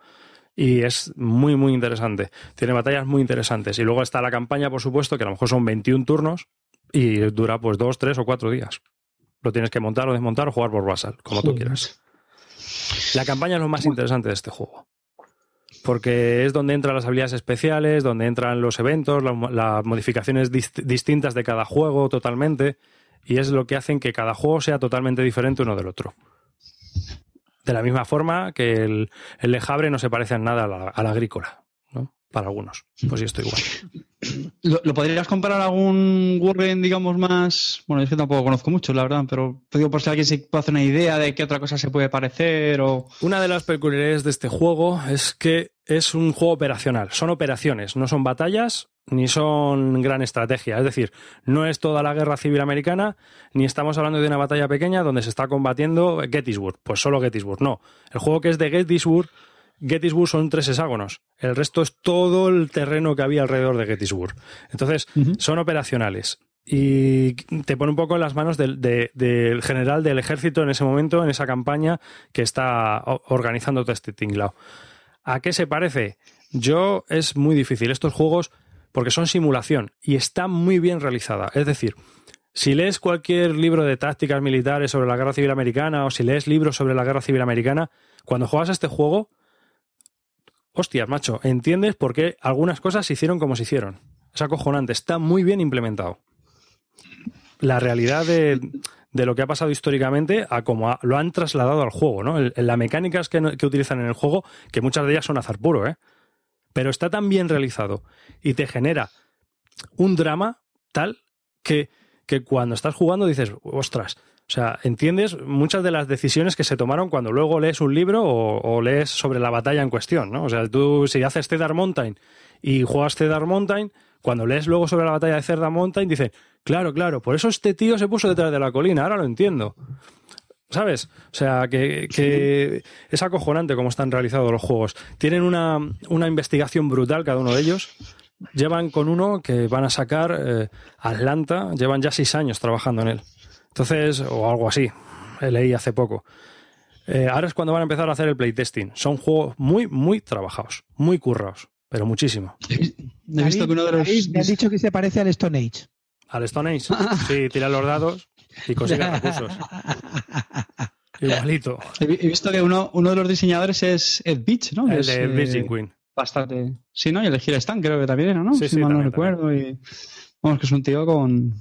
Y es muy, muy interesante. Tiene batallas muy interesantes. Y luego está la campaña, por supuesto, que a lo mejor son 21 turnos y dura pues dos, tres o cuatro días. Lo tienes que montar o desmontar o jugar por basal, como tú quieras. La campaña es lo más interesante de este juego porque es donde entran las habilidades especiales, donde entran los eventos, las modificaciones distintas de cada juego totalmente, y es lo que hacen que cada juego sea totalmente diferente uno del otro. De la misma forma que el, el Lejabre no se parece en nada a la, agrícola, ¿no? Para algunos. Pues sí, estoy igual. ¿Lo, podrías comparar a algún Wargame, digamos, más? Bueno, es que tampoco conozco mucho, la verdad, pero digo por si alguien se puede hacer una idea de qué otra cosa se puede parecer o... Una de las peculiaridades de este juego es que es un juego operacional. Son operaciones, no son batallas ni son gran estrategia. Es decir, no es toda la guerra civil americana, ni estamos hablando de una batalla pequeña donde se está combatiendo Gettysburg. Pues solo Gettysburg, no. El juego que es de Gettysburg Gettysburg son tres hexágonos. El resto es todo el terreno que había alrededor de Gettysburg. Entonces, son operacionales. Y te pone un poco en las manos del, general del ejército en ese momento, en esa campaña que está organizando todo este tinglao. ¿A qué se parece? Yo es muy difícil. Estos juegos porque son simulación y está muy bien realizada. Es decir, si lees cualquier libro de tácticas militares sobre la guerra civil americana o si lees libros sobre la guerra civil americana, cuando juegas a este juego, hostias, macho, entiendes por qué algunas cosas se hicieron como se hicieron. Es acojonante, está muy bien implementado. La realidad de, de lo que ha pasado históricamente a cómo lo han trasladado al juego, ¿no? las mecánicas que, que, utilizan en el juego, que muchas de ellas son azar puro, ¿eh? Pero está tan bien realizado y te genera un drama tal que, que cuando estás jugando dices, ostras, o sea, entiendes muchas de las decisiones que se tomaron cuando luego lees un libro o, o, lees sobre la batalla en cuestión, ¿no? O sea, tú si haces Cedar Mountain y juegas Cedar Mountain, cuando lees luego sobre la batalla de Cedar Mountain, dices, claro, claro, por eso este tío se puso detrás de la colina, ahora lo entiendo. ¿Sabes? O sea, que, que es acojonante cómo están realizados los juegos. Tienen una, una, investigación brutal cada uno de ellos. Llevan con uno que van a sacar eh, Atlanta, llevan ya seis años trabajando en él. Entonces, o algo así, leí hace poco. Eh, ahora es cuando van a empezar a hacer el playtesting. Son juegos muy, muy trabajados, muy currados, pero muchísimo. He visto que uno de los... Me han dicho que se parece al Stone Age. ¿Al Stone Age? Sí, tira los dados y consigue recursos. Igualito. He visto que uno, uno de los diseñadores es Ed Beach, ¿no? El es, de Virgin eh, Queen. Bastante. Sí, ¿no? Y el de Stan creo que también era, ¿no? Sí, si sí, mal no también, recuerdo. Y... Vamos, que es un tío con,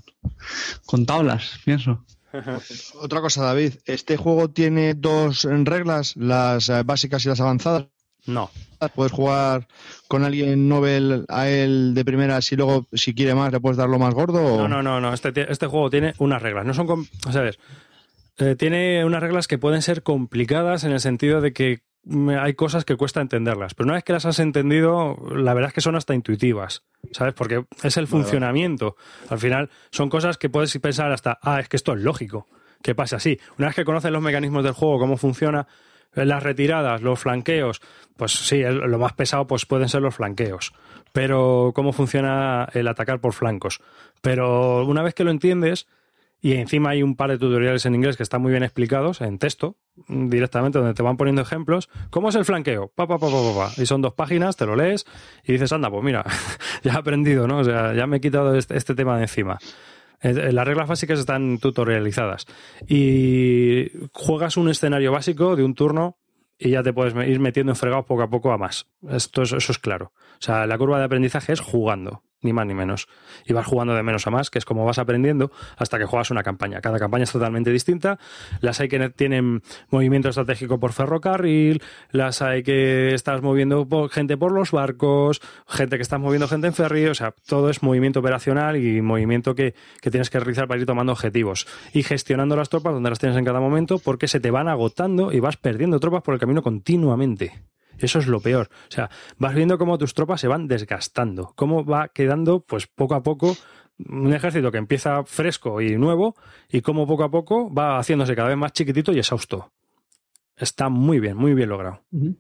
con tablas, pienso. Otra cosa, David. ¿Este juego tiene dos reglas, las eh, básicas y las avanzadas? No. Puedes jugar con alguien Nobel a él de primeras y luego, si quiere más, le puedes dar lo más gordo. O... No, no, no, no. Este, este juego tiene unas reglas. No son. Com... O sea, a ver, eh, tiene unas reglas que pueden ser complicadas en el sentido de que hay cosas que cuesta entenderlas. Pero una vez que las has entendido, la verdad es que son hasta intuitivas. ¿Sabes? Porque es el funcionamiento. Al final, son cosas que puedes pensar hasta, ah, es que esto es lógico. Que pasa así. Una vez que conoces los mecanismos del juego, cómo funciona, las retiradas, los flanqueos, pues sí, lo más pesado pues pueden ser los flanqueos. Pero cómo funciona el atacar por flancos. Pero una vez que lo entiendes, y encima hay un par de tutoriales en inglés que están muy bien explicados, en texto, directamente, donde te van poniendo ejemplos. ¿Cómo es el flanqueo? Pa, pa, pa, pa, pa, Y son dos páginas, te lo lees y dices, anda, pues mira, ya he aprendido, ¿no? O sea, ya me he quitado este, este tema de encima. Las reglas básicas están tutorializadas. Y juegas un escenario básico de un turno y ya te puedes ir metiendo en fregados poco a poco a más. Esto es, eso es claro. O sea, la curva de aprendizaje es jugando, ni más ni menos. Y vas jugando de menos a más, que es como vas aprendiendo hasta que juegas una campaña. Cada campaña es totalmente distinta. Las hay que tienen movimiento estratégico por ferrocarril, las hay que estás moviendo gente por los barcos, gente que estás moviendo gente en ferry, o sea, todo es movimiento operacional y movimiento que, que tienes que realizar para ir tomando objetivos y gestionando las tropas donde las tienes en cada momento porque se te van agotando y vas perdiendo tropas por el camino continuamente. Eso es lo peor. O sea, vas viendo cómo tus tropas se van desgastando, cómo va quedando, pues poco a poco, un ejército que empieza fresco y nuevo y cómo poco a poco va haciéndose cada vez más chiquitito y exhausto. Está muy bien, muy bien logrado. Uh -huh.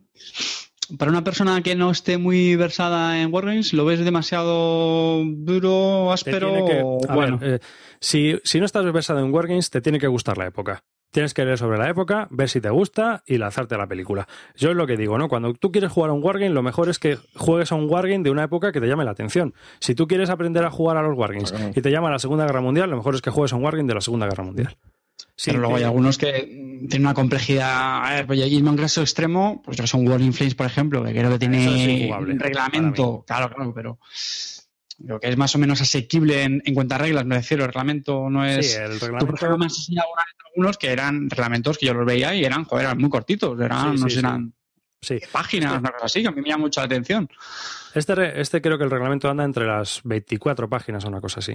Para una persona que no esté muy versada en Wargames, ¿lo ves demasiado duro, áspero? Que, o... bueno. Ver, eh, si, si no estás versado en Wargames, te tiene que gustar la época. Tienes que leer sobre la época, ver si te gusta y lanzarte a la película. Yo es lo que digo, ¿no? Cuando tú quieres jugar a un wargame, lo mejor es que juegues a un wargame de una época que te llame la atención. Si tú quieres aprender a jugar a los wargames claro. y te llama la Segunda Guerra Mundial, lo mejor es que juegues a un wargame de la Segunda Guerra Mundial. Sí, pero luego hay algunos que tienen una complejidad. A ver, pues a un caso extremo, pues yo que son Warring Flames, por ejemplo, que creo que tiene es un reglamento. Claro, claro, pero creo que es más o menos asequible en, en cuanto a reglas, me refiero, el reglamento no es... Sí, el reglamento... Me has enseñado algunos que eran reglamentos que yo los veía y eran, joder, eran muy cortitos, eran, Sí, no sí, sé, eran Sí. páginas, una cosa así, que a mí me llama mucho la atención. Este, re- este creo que el reglamento anda entre las 24 páginas o una cosa así.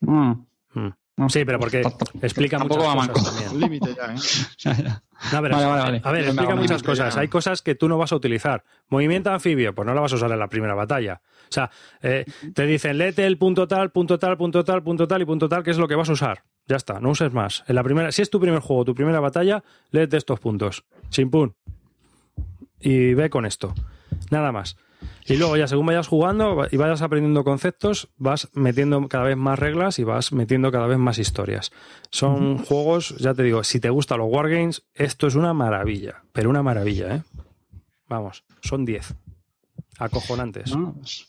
Mm. Mm. No. Sí, pero porque explica Tampoco muchas va cosas también. Límite ya, ¿eh? Ya, ya. No, verás, Vale, vale, vale. A ver, explica muchas cosas. ya. Hay cosas que tú no vas a utilizar. Movimiento anfibio, pues no la vas a usar en la primera batalla. O sea, eh, te dicen, léete el punto tal, punto tal, punto tal, punto tal y punto tal, que es lo que vas a usar. Ya está, no uses más. En la primera, si es tu primer juego, tu primera batalla, léete estos puntos. Chimpún. Y ve con esto. Nada más. Y luego ya según vayas jugando y vayas aprendiendo conceptos, vas metiendo cada vez más reglas y vas metiendo cada vez más historias. Son juegos, ya te digo, si te gustan los wargames, esto es una maravilla, pero una maravilla, ¿eh? Vamos, son 10. Acojonantes. No, pues,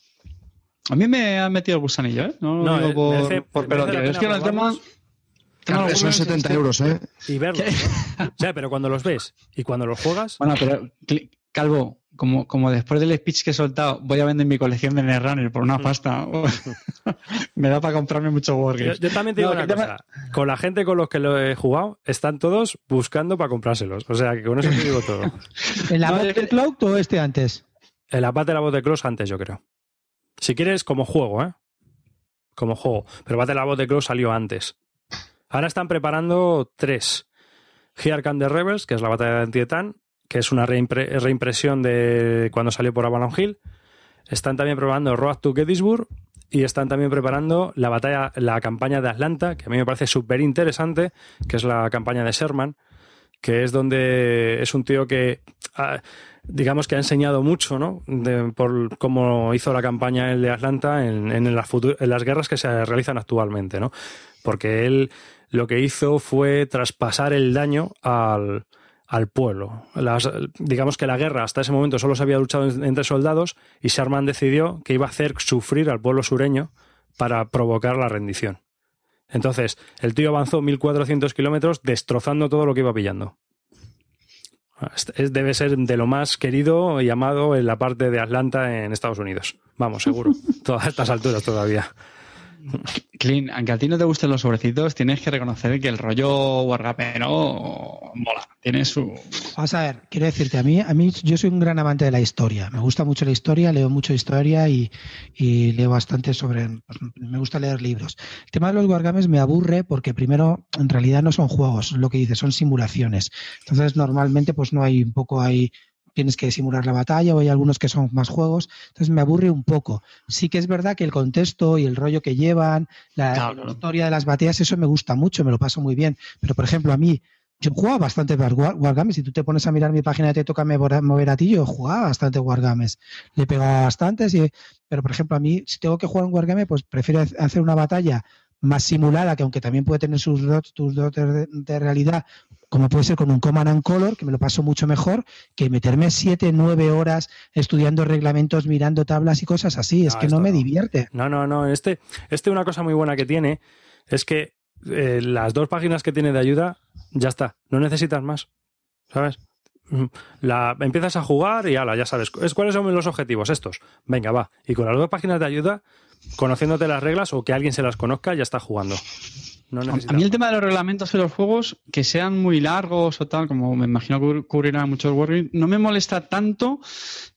A mí me ha metido el gusanillo, ¿eh? No, No, lo digo eh, por, merece- por Es que el tema... los Son Wargames 70 es- euros, ¿eh? Y verlos. ¿no? O sea, pero cuando los ves y cuando los juegas, Bueno, pero Calvo, como, como después del speech que he soltado, voy a vender mi colección de Netrunner por una pasta. me da para comprarme muchos Wargames. yo también te digo No, una el tema- cosa. Con la gente con los que lo he jugado, están todos buscando para comprárselos. O sea, que con eso te digo todo. ¿En la No, que- Cloud o este antes? El abate de la voz de Close antes, yo creo. Si quieres, como juego, ¿eh? Como juego. Pero Battle la voz de Close salió antes. Ahora están preparando tres. Here Come the Rebels, que es la batalla de Antietam, que es una reimpre- reimpresión de cuando salió por Avalon Hill. Están también preparando Road to Gettysburg y están también preparando la batalla, la campaña de Atlanta, que a mí me parece súper interesante, que es la campaña de Sherman, que es donde es un tío que ah, digamos que ha enseñado mucho, ¿no? Por cómo hizo la campaña él de Atlanta en, en las en las guerras que se realizan actualmente, ¿no? Porque él lo que hizo fue traspasar el daño al, al pueblo. Las- digamos que la guerra hasta ese momento solo se había luchado en- entre soldados y Sherman decidió que iba a hacer sufrir al pueblo sureño para provocar la rendición. Entonces, el tío avanzó 1400 kilómetros destrozando todo lo que iba pillando. Debe ser de lo más querido y amado en la parte de Atlanta en Estados Unidos. Vamos, seguro. Todas estas alturas todavía. Clean, aunque a ti no te gusten los sobrecitos, tienes que reconocer que el rollo wargamero mola. Tiene su. Vamos a ver, quiero decirte, a mí, a mí yo soy un gran amante de la historia. Me gusta mucho la historia, leo mucho historia y, y leo bastante sobre. pues, me gusta leer libros. El tema de los wargames me aburre porque primero, en realidad no son juegos, lo que dices, son simulaciones. Entonces, normalmente, pues no hay un poco hay tienes que simular la batalla o hay algunos que son más juegos, entonces me aburre un poco. Sí que es verdad que el contexto y el rollo que llevan, la, Claro, la claro. historia de las batallas, eso me gusta mucho, me lo paso muy bien. Pero, por ejemplo, a mí, yo jugaba bastante War- Wargames. Si tú te pones a mirar mi página de Te Toca Mover mover a ti, yo jugaba bastante Wargames. Le pegaba bastantes, y, pero por ejemplo, a mí, si tengo que jugar un Wargame, pues prefiero hacer una batalla más simulada, que aunque también puede tener sus dots, tus dotes de, de realidad, como puede ser con un Command and Color, que me lo paso mucho mejor, que meterme siete, nueve horas estudiando reglamentos, mirando tablas y cosas así. Es No, que no me no. divierte. No, no, no. Este, este una cosa muy buena que tiene es que eh, las dos páginas que tiene de ayuda, ya está. No necesitas más. ¿Sabes? Mm, La, empiezas a jugar y ala, ya sabes. Es, ¿Cuáles son los objetivos? Estos. Venga, va. Y con las dos páginas de ayuda, conociéndote las reglas o que alguien se las conozca, ya está jugando. No A mí el tema de los reglamentos de los juegos, que sean muy largos o tal, como me imagino que cubrirán muchos Wargames, no me molesta tanto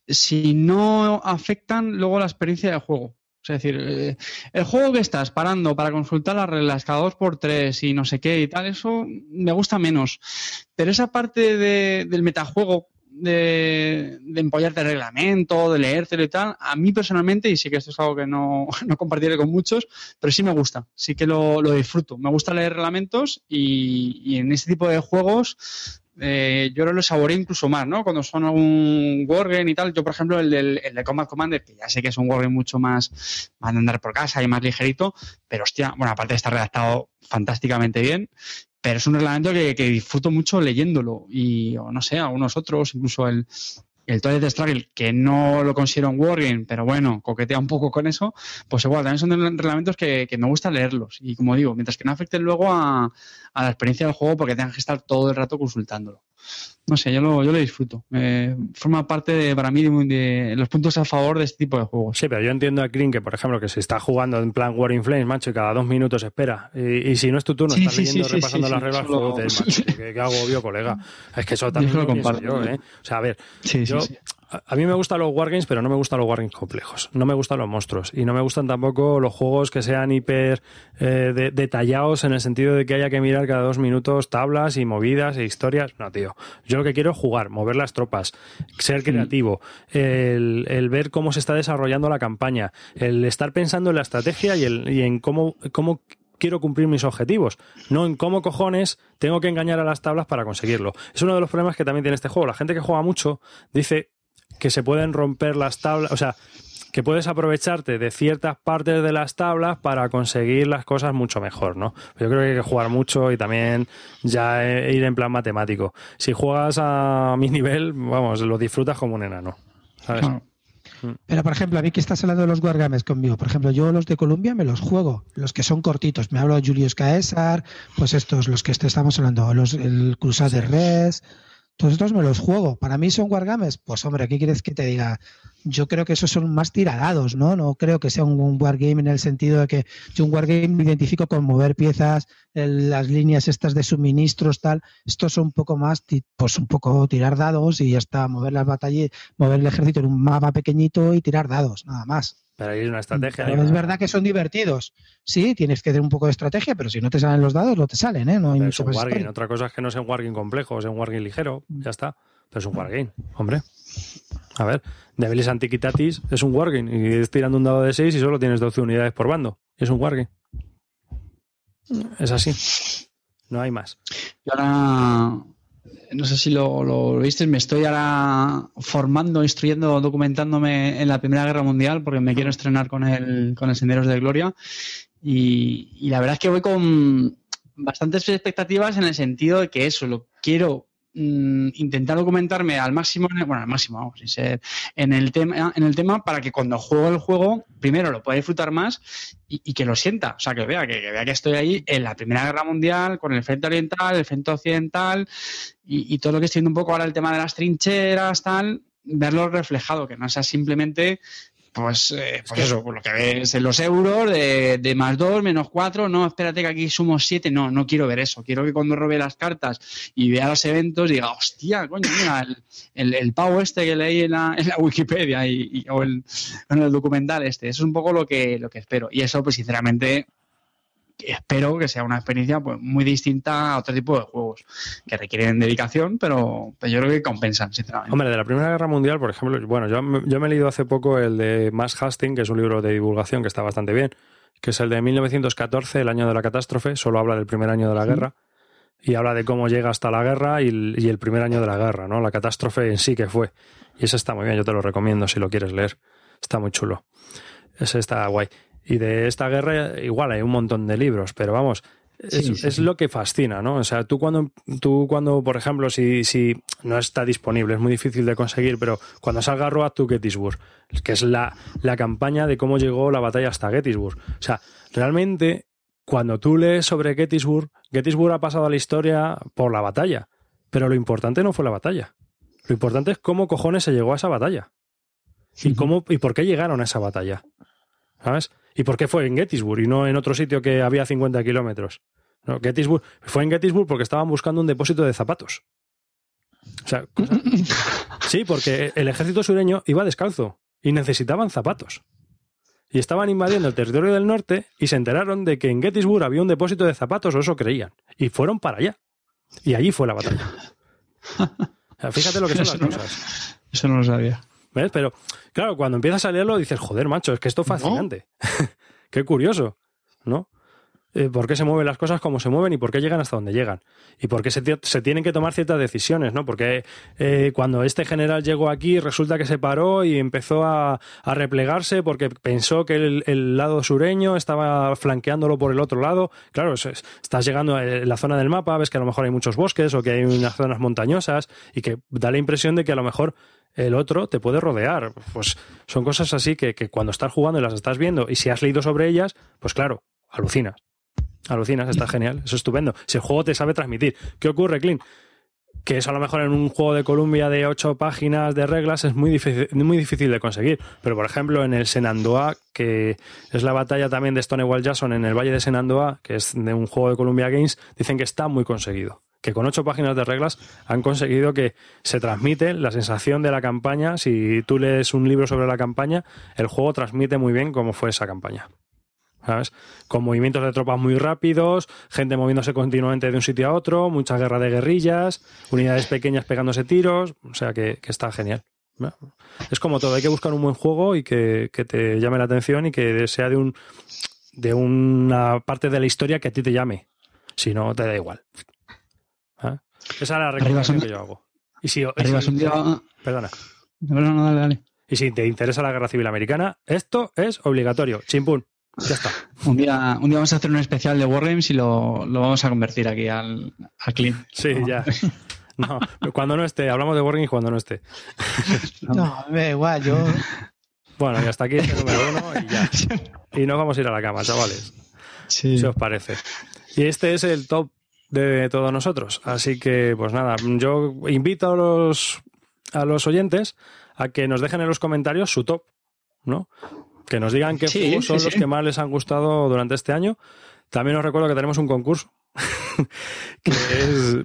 si no afectan luego la experiencia de juego. Es decir, eh, el juego que estás parando para consultar las reglas cada dos por tres y no sé qué y tal, eso me gusta menos. Pero esa parte de- del metajuego, de, de empollarte el reglamento, de leértelo y tal, a mí personalmente, y sí que esto es algo que no, no compartiré con muchos, pero sí me gusta, sí que lo, lo disfruto. Me gusta leer reglamentos y, y en este tipo de juegos eh, yo lo saboreo incluso más, ¿no? Cuando son algún wargame y tal. Yo, por ejemplo, el, del, el de Combat Commander, que ya sé que es un wargame mucho más, más de andar por casa y más ligerito, pero hostia, bueno, aparte está redactado fantásticamente bien, pero es un reglamento que, disfruto mucho leyéndolo y, o no sé, algunos otros, incluso el, el Toilet Struggle, que no lo considero un wargame, pero bueno, coquetea un poco con eso, pues igual, también son reglamentos que, que me gusta leerlos. Y como digo, mientras que no afecten luego a, a la experiencia del juego porque tengan que estar todo el rato consultándolo. No sé, yo lo, yo lo disfruto. Eh, forma parte de, para mí de, de los puntos a favor de este tipo de juegos. Sí, pero yo entiendo a Green que, por ejemplo, que se está jugando en plan War in Flames, macho, y cada dos minutos espera. Y, y si no es tu turno, Sí, estás sí, leyendo, sí, repasando las reglas, solo- joder, macho, qué, qué agobio, colega. Es que eso también Yo lo lo comparto. yo, ¿eh? O sea, a ver, yo, sí, sí. A, mí me gustan los wargames, pero no me gustan los wargames complejos. No me gustan los monstruos. Y no me gustan tampoco los juegos que sean hiper eh, de- detallados en el sentido de que haya que mirar cada dos minutos tablas y movidas e historias. No, tío. Yo lo que quiero es jugar, mover las tropas, ser creativo, el, el ver cómo se está desarrollando la campaña, el estar pensando en la estrategia y, el, y en cómo, cómo quiero cumplir mis objetivos, no en cómo cojones tengo que engañar a las tablas para conseguirlo. Es uno de los problemas que también tiene este juego. La gente que juega mucho dice que se pueden romper las tablas, o sea, que puedes aprovecharte de ciertas partes de las tablas para conseguir las cosas mucho mejor, ¿no? Yo creo que hay que jugar mucho y también ya eh, ir en plan matemático. Si juegas a mi nivel, vamos, lo disfrutas como un enano, ¿sabes? Pero, por ejemplo, a mí que estás hablando de los Wargames conmigo, por ejemplo, yo los de Colombia me los juego, los que son cortitos. Me hablo de Julius Caesar, pues estos, los que estamos hablando, los, el Crusader Res, todos estos me los juego. Para mí son Wargames, pues hombre, ¿qué quieres que te diga? yo creo que esos son más tiradados, ¿no? No creo que sea un, wargame en el sentido de que yo un wargame me identifico con mover piezas, las líneas estas de suministros, tal. Estos son un poco más, pues un poco tirar dados y hasta mover las batallas, mover el ejército en un mapa pequeñito y tirar dados, nada más. Pero hay una estrategia. es verdad que son divertidos. Sí, tienes que tener un poco de estrategia, pero si no te salen los dados, no te salen, ¿eh? No hay mucho wargame. Otra cosa es que no es un wargame complejo, es un wargame ligero, ya está. Pero es un wargame, hombre. A ver, Devilis Antiquitatis es un wargame y es tirando un dado de 6 y solo tienes 12 unidades por bando. Es un wargame. Es así. No hay más. Y ahora, no sé si lo, lo, viste, me estoy ahora formando, instruyendo, documentándome en la Primera Guerra Mundial porque me quiero estrenar con el, con el Senderos de Gloria. Y, y la verdad es que voy con bastantes expectativas en el sentido de que eso, lo quiero Mm, intentar documentarme al máximo, bueno, al máximo, vamos, en el tema, en el tema para que cuando juego el juego, primero lo pueda disfrutar más y, que lo sienta, o sea, que vea, que, vea que estoy ahí en la Primera Guerra Mundial, con el frente oriental, el frente occidental y, y todo lo que estoy viendo un poco ahora el tema de las trincheras, tal, verlo reflejado, que no sea simplemente pues, eh, pues eso, por lo que ves en los euros, de, más 2, menos 4, no, espérate que aquí somos 7, no, no quiero ver eso. Quiero que cuando robe las cartas y vea los eventos diga, hostia, coño, mira, el, el, pavo este que leí en la, en la Wikipedia y, o el, en el documental este. Eso es un poco lo que, lo que espero. Y eso, pues sinceramente, espero que sea una experiencia pues, muy distinta a otro tipo de juegos que requieren dedicación, pero, yo creo que compensan, sinceramente. Hombre, de la Primera Guerra Mundial, por ejemplo, bueno, yo, yo me he leído hace poco el de Max Hastings, que es un libro de divulgación que está bastante bien, que es el de 1914, el año de la catástrofe, solo habla del primer año de la guerra. Y habla de cómo llega hasta la guerra y el, y el primer año de la guerra, ¿no? La catástrofe en sí que fue. Y ese está muy bien, yo te lo recomiendo si lo quieres leer. Está muy chulo. Ese está guay. Y de esta guerra igual hay un montón de libros, pero vamos, es, lo que fascina, ¿no? O sea, tú cuando, tú cuando por ejemplo, si, si no está disponible, es muy difícil de conseguir, pero cuando salga Road to Gettysburg, que es la, la campaña de cómo llegó la batalla hasta Gettysburg. O sea, realmente, cuando tú lees sobre Gettysburg, Gettysburg ha pasado a la historia por la batalla, pero lo importante no fue la batalla. Lo importante es cómo cojones se llegó a esa batalla. Y, cómo, y por qué llegaron a esa batalla. ¿Sabes? ¿Y por qué fue en Gettysburg y no en otro sitio que había 50 kilómetros? No, Gettysburg, fue en Gettysburg porque estaban buscando un depósito de zapatos. O sea, sí, porque el ejército sureño iba descalzo y necesitaban zapatos. Y estaban invadiendo el territorio del norte y se enteraron de que en Gettysburg había un depósito de zapatos, o eso creían. Y fueron para allá. Y allí fue la batalla. fíjate lo que son las cosas. Eso no lo sabía. ¿Ves? Pero, claro, cuando empiezas a leerlo dices, joder, macho, es que esto es fascinante. Qué curioso, ¿no? Eh, por qué se mueven las cosas como se mueven y por qué llegan hasta donde llegan. Y por qué se, tienen que tomar ciertas decisiones, ¿no? Porque eh, cuando este general llegó aquí resulta que se paró y empezó a, replegarse porque pensó que el, lado sureño estaba flanqueándolo por el otro lado. Claro, estás llegando a la zona del mapa, ves que a lo mejor hay muchos bosques o que hay unas zonas montañosas y que da la impresión de que a lo mejor el otro te puede rodear. Pues son cosas así que, que cuando estás jugando y las estás viendo y si has leído sobre ellas, pues claro, alucinas. Alucinas, está genial, eso es estupendo. Si el juego te sabe transmitir. ¿Qué ocurre, Clint? Que eso a lo mejor en un juego de Columbia de ocho páginas de reglas es muy difícil, muy difícil de conseguir. Pero por ejemplo en el Senandoa, que es la batalla también de Stonewall Jackson en el Valle de Senandoa, que es de un juego de Columbia Games, dicen que está muy conseguido que con ocho páginas de reglas han conseguido que se transmite la sensación de la campaña. Si tú lees un libro sobre la campaña, el juego transmite muy bien cómo fue esa campaña. ¿Sabes? Con movimientos de tropas muy rápidos, gente moviéndose continuamente de un sitio a otro, mucha guerra de guerrillas, unidades pequeñas pegándose tiros, o sea que, está genial. Es como todo, hay que buscar un buen juego y que, que, te llame la atención y que sea de un de una parte de la historia que a ti te llame. Si no, te da igual. ¿Ah? Esa es la recomendación que yo hago. Y si, Perdona. Y si te interesa la guerra civil americana, esto es obligatorio. Chimpún. Ya está. Un día, un día vamos a hacer un especial de Wargames y lo, lo vamos a convertir aquí al, al clean. Sí, ya. No, cuando no esté, hablamos de Wargames cuando no esté. No, me da igual, yo Bueno, y hasta aquí este número uno y ya. Y nos vamos a ir a la cama, chavales. Sí. Si os parece. Y este es el top de todos nosotros. Así que, pues nada, yo invito a los, a los oyentes a que nos dejen en los comentarios su top, ¿no? Que nos digan qué Sí, juegos sí, son los sí. que más les han gustado durante este año. También os recuerdo que tenemos un concurso. que es.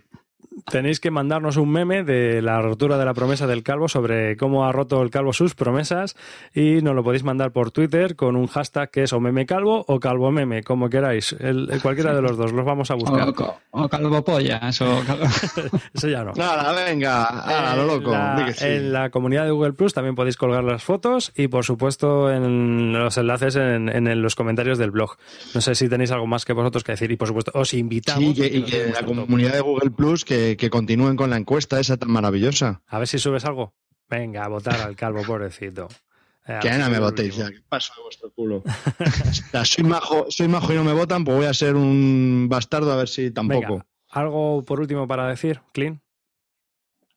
Tenéis que mandarnos un meme de la rotura de la promesa del calvo sobre cómo ha roto el calvo sus promesas y nos lo podéis mandar por Twitter con un hashtag que es o meme calvo o calvo meme, como queráis. El, el- cualquiera de los dos, los vamos a buscar. O, o, o calvo pollas, o calvo... Eso ya no. Nada, venga, a lo loco. En la, que sí. en la comunidad de Google Plus también podéis colgar las fotos y, por supuesto, en los enlaces en, en los comentarios del blog. No sé si tenéis algo más que vosotros que decir y, por supuesto, os invitamos. Sí, que- a y que la comunidad de Google Plus que, que continúen con la encuesta esa tan maravillosa. A ver si subes algo. Venga, a votar al calvo, pobrecito. Eh, Que no me votéis ya. ¿Qué paso de vuestro culo? O sea, soy majo, soy majo y no me votan, pues voy a ser un bastardo a ver si tampoco. Venga, algo por último para decir, Clean.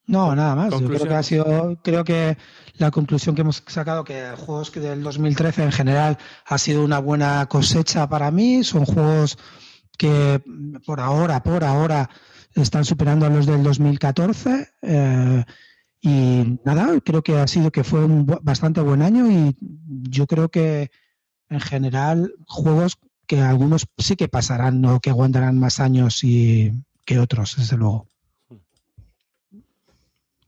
No, nada más. Yo creo que ha sido, creo que la conclusión que hemos sacado que juegos del 2013 en general ha sido una buena cosecha para mí. Son juegos que por ahora, por ahora, están superando a los del 2014. eh, y nada, creo que ha sido que fue un bastante buen año y yo creo que en general juegos que algunos sí que pasarán o que aguantarán más años y que otros, desde luego.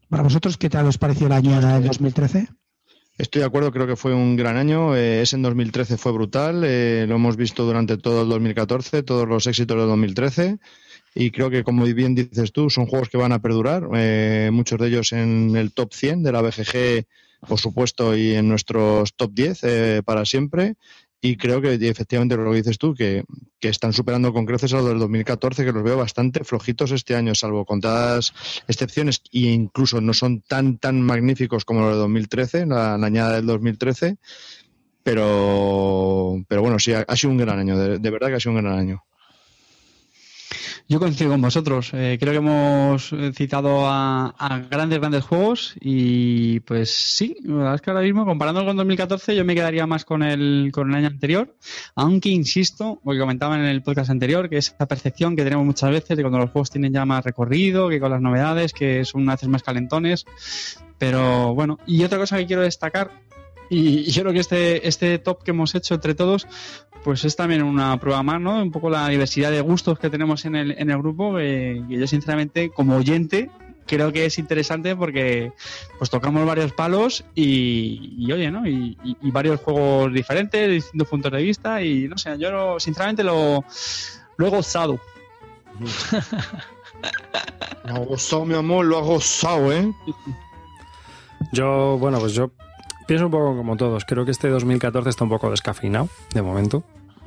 Para vosotros, ¿qué tal os pareció el año del 2013? Estoy de acuerdo, creo que fue un gran año. Eh, ese en 2013 fue brutal. eh, lo hemos visto durante todo el 2014, todos los éxitos de 2013. Y creo que, como bien dices tú, son juegos que van a perdurar. eh, muchos de ellos en el top 100 de la BGG, por supuesto, y en nuestros top 10 eh, para siempre. Y creo que efectivamente lo que dices tú, que, que están superando con creces a los del 2014, que los veo bastante flojitos este año, salvo contadas excepciones, e incluso no son tan, tan magníficos como los de 2013, la, la añada del 2013. Pero, pero bueno, sí, ha, sido un gran año, de verdad que ha sido un gran año. Yo coincido con vosotros. Eh, creo que hemos citado a, grandes, grandes juegos y pues sí, la verdad es que ahora mismo, comparando con 2014, yo me quedaría más con el, con el año anterior, aunque insisto, lo que comentaba en el podcast anterior, que es esa percepción que tenemos muchas veces de cuando los juegos tienen ya más recorrido, que con las novedades, que son a veces más calentones. Pero bueno, y otra cosa que quiero destacar, y yo creo que este, este top que hemos hecho entre todos, pues es también una prueba más, ¿no? Un poco la diversidad de gustos que tenemos en el, en el grupo, eh, que yo sinceramente, como oyente, creo que es interesante porque pues tocamos varios palos y, y, oye, ¿no? Y, y- y varios juegos diferentes, distintos puntos de vista y no sé, yo lo- sinceramente lo, lo he gozado. Lo ha gozado, mi amor, lo ha gozado, ¿eh? Yo, bueno, pues yo pienso un poco como todos. Creo que este 2014 está un poco descafeinado, de momento.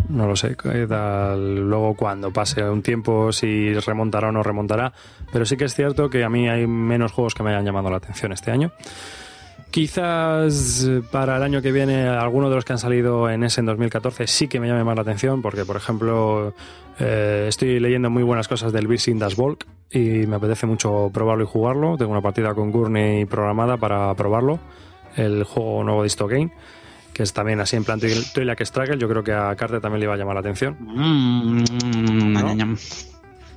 No lo sé. tal Luego, cuando pase un tiempo, si remontará o no remontará. Pero sí que es cierto que a mí hay menos juegos que me hayan llamado la atención este año. Quizás eh, para el año que viene alguno de los que han salido en ese en 2014 sí que me llame más la atención porque, por ejemplo, eh, estoy leyendo muy buenas cosas del Beast in Das Volk y me apetece mucho probarlo y jugarlo. Tengo una partida con Gurney programada para probarlo, el juego nuevo de Histogame, que es también así en plan Twilight Struggle. Yo creo que a Carter también le iba a llamar la atención. Mm, ¿No? ñam, ñam.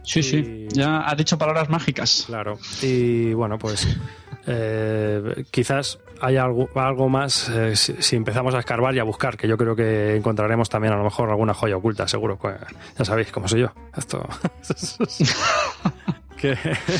Sí, Y- sí, ya has dicho palabras mágicas. Claro. Y bueno, pues eh, quizás haya algo, algo más eh, si, si empezamos a escarbar y a buscar, que yo creo que encontraremos también a lo mejor alguna joya oculta, seguro. que- Ya sabéis cómo soy yo. Esto. que,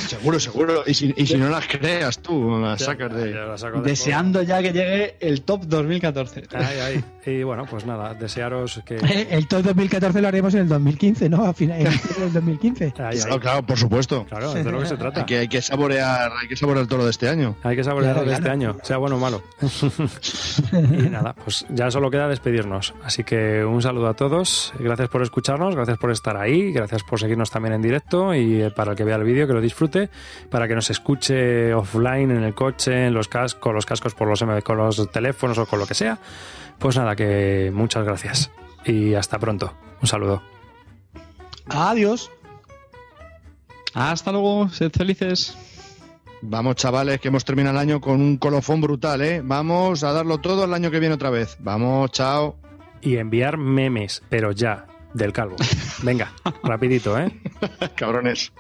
Seguro, seguro. Y si, y si no las creas tú, las sacas de. Ya la saco de Deseando ya que llegue el top 2014. juego. Ahí, ahí. Y bueno, pues nada, desearos que. El top 2014 lo haremos en el 2015, ¿no? A final, en diciembre del 2015. Ahí, ahí. Claro, claro, por supuesto. Claro, es de lo que se trata. Hay que, hay que saborear, hay que saborear todo lo de este año. Hay que saborear Claro, de este claro. año, sea bueno o malo. y nada, pues ya solo queda despedirnos. Así que un saludo a todos. Gracias por escucharnos, gracias por estar ahí, gracias por seguirnos también en directo y eh, para el que vea el vídeo que lo disfrute, para que nos escuche offline en el coche, en los cascos, los cascos por los M- con los teléfonos o con lo que sea. Pues nada, que muchas gracias y hasta pronto. Un saludo. Adiós. Hasta luego, sed felices. Vamos, chavales, que hemos terminado el año con un colofón brutal, ¿eh? Vamos a darlo todo el año que viene otra vez. Vamos, chao. Y enviar memes, pero ya, del calvo. Venga, rapidito, ¿eh? Cabrones.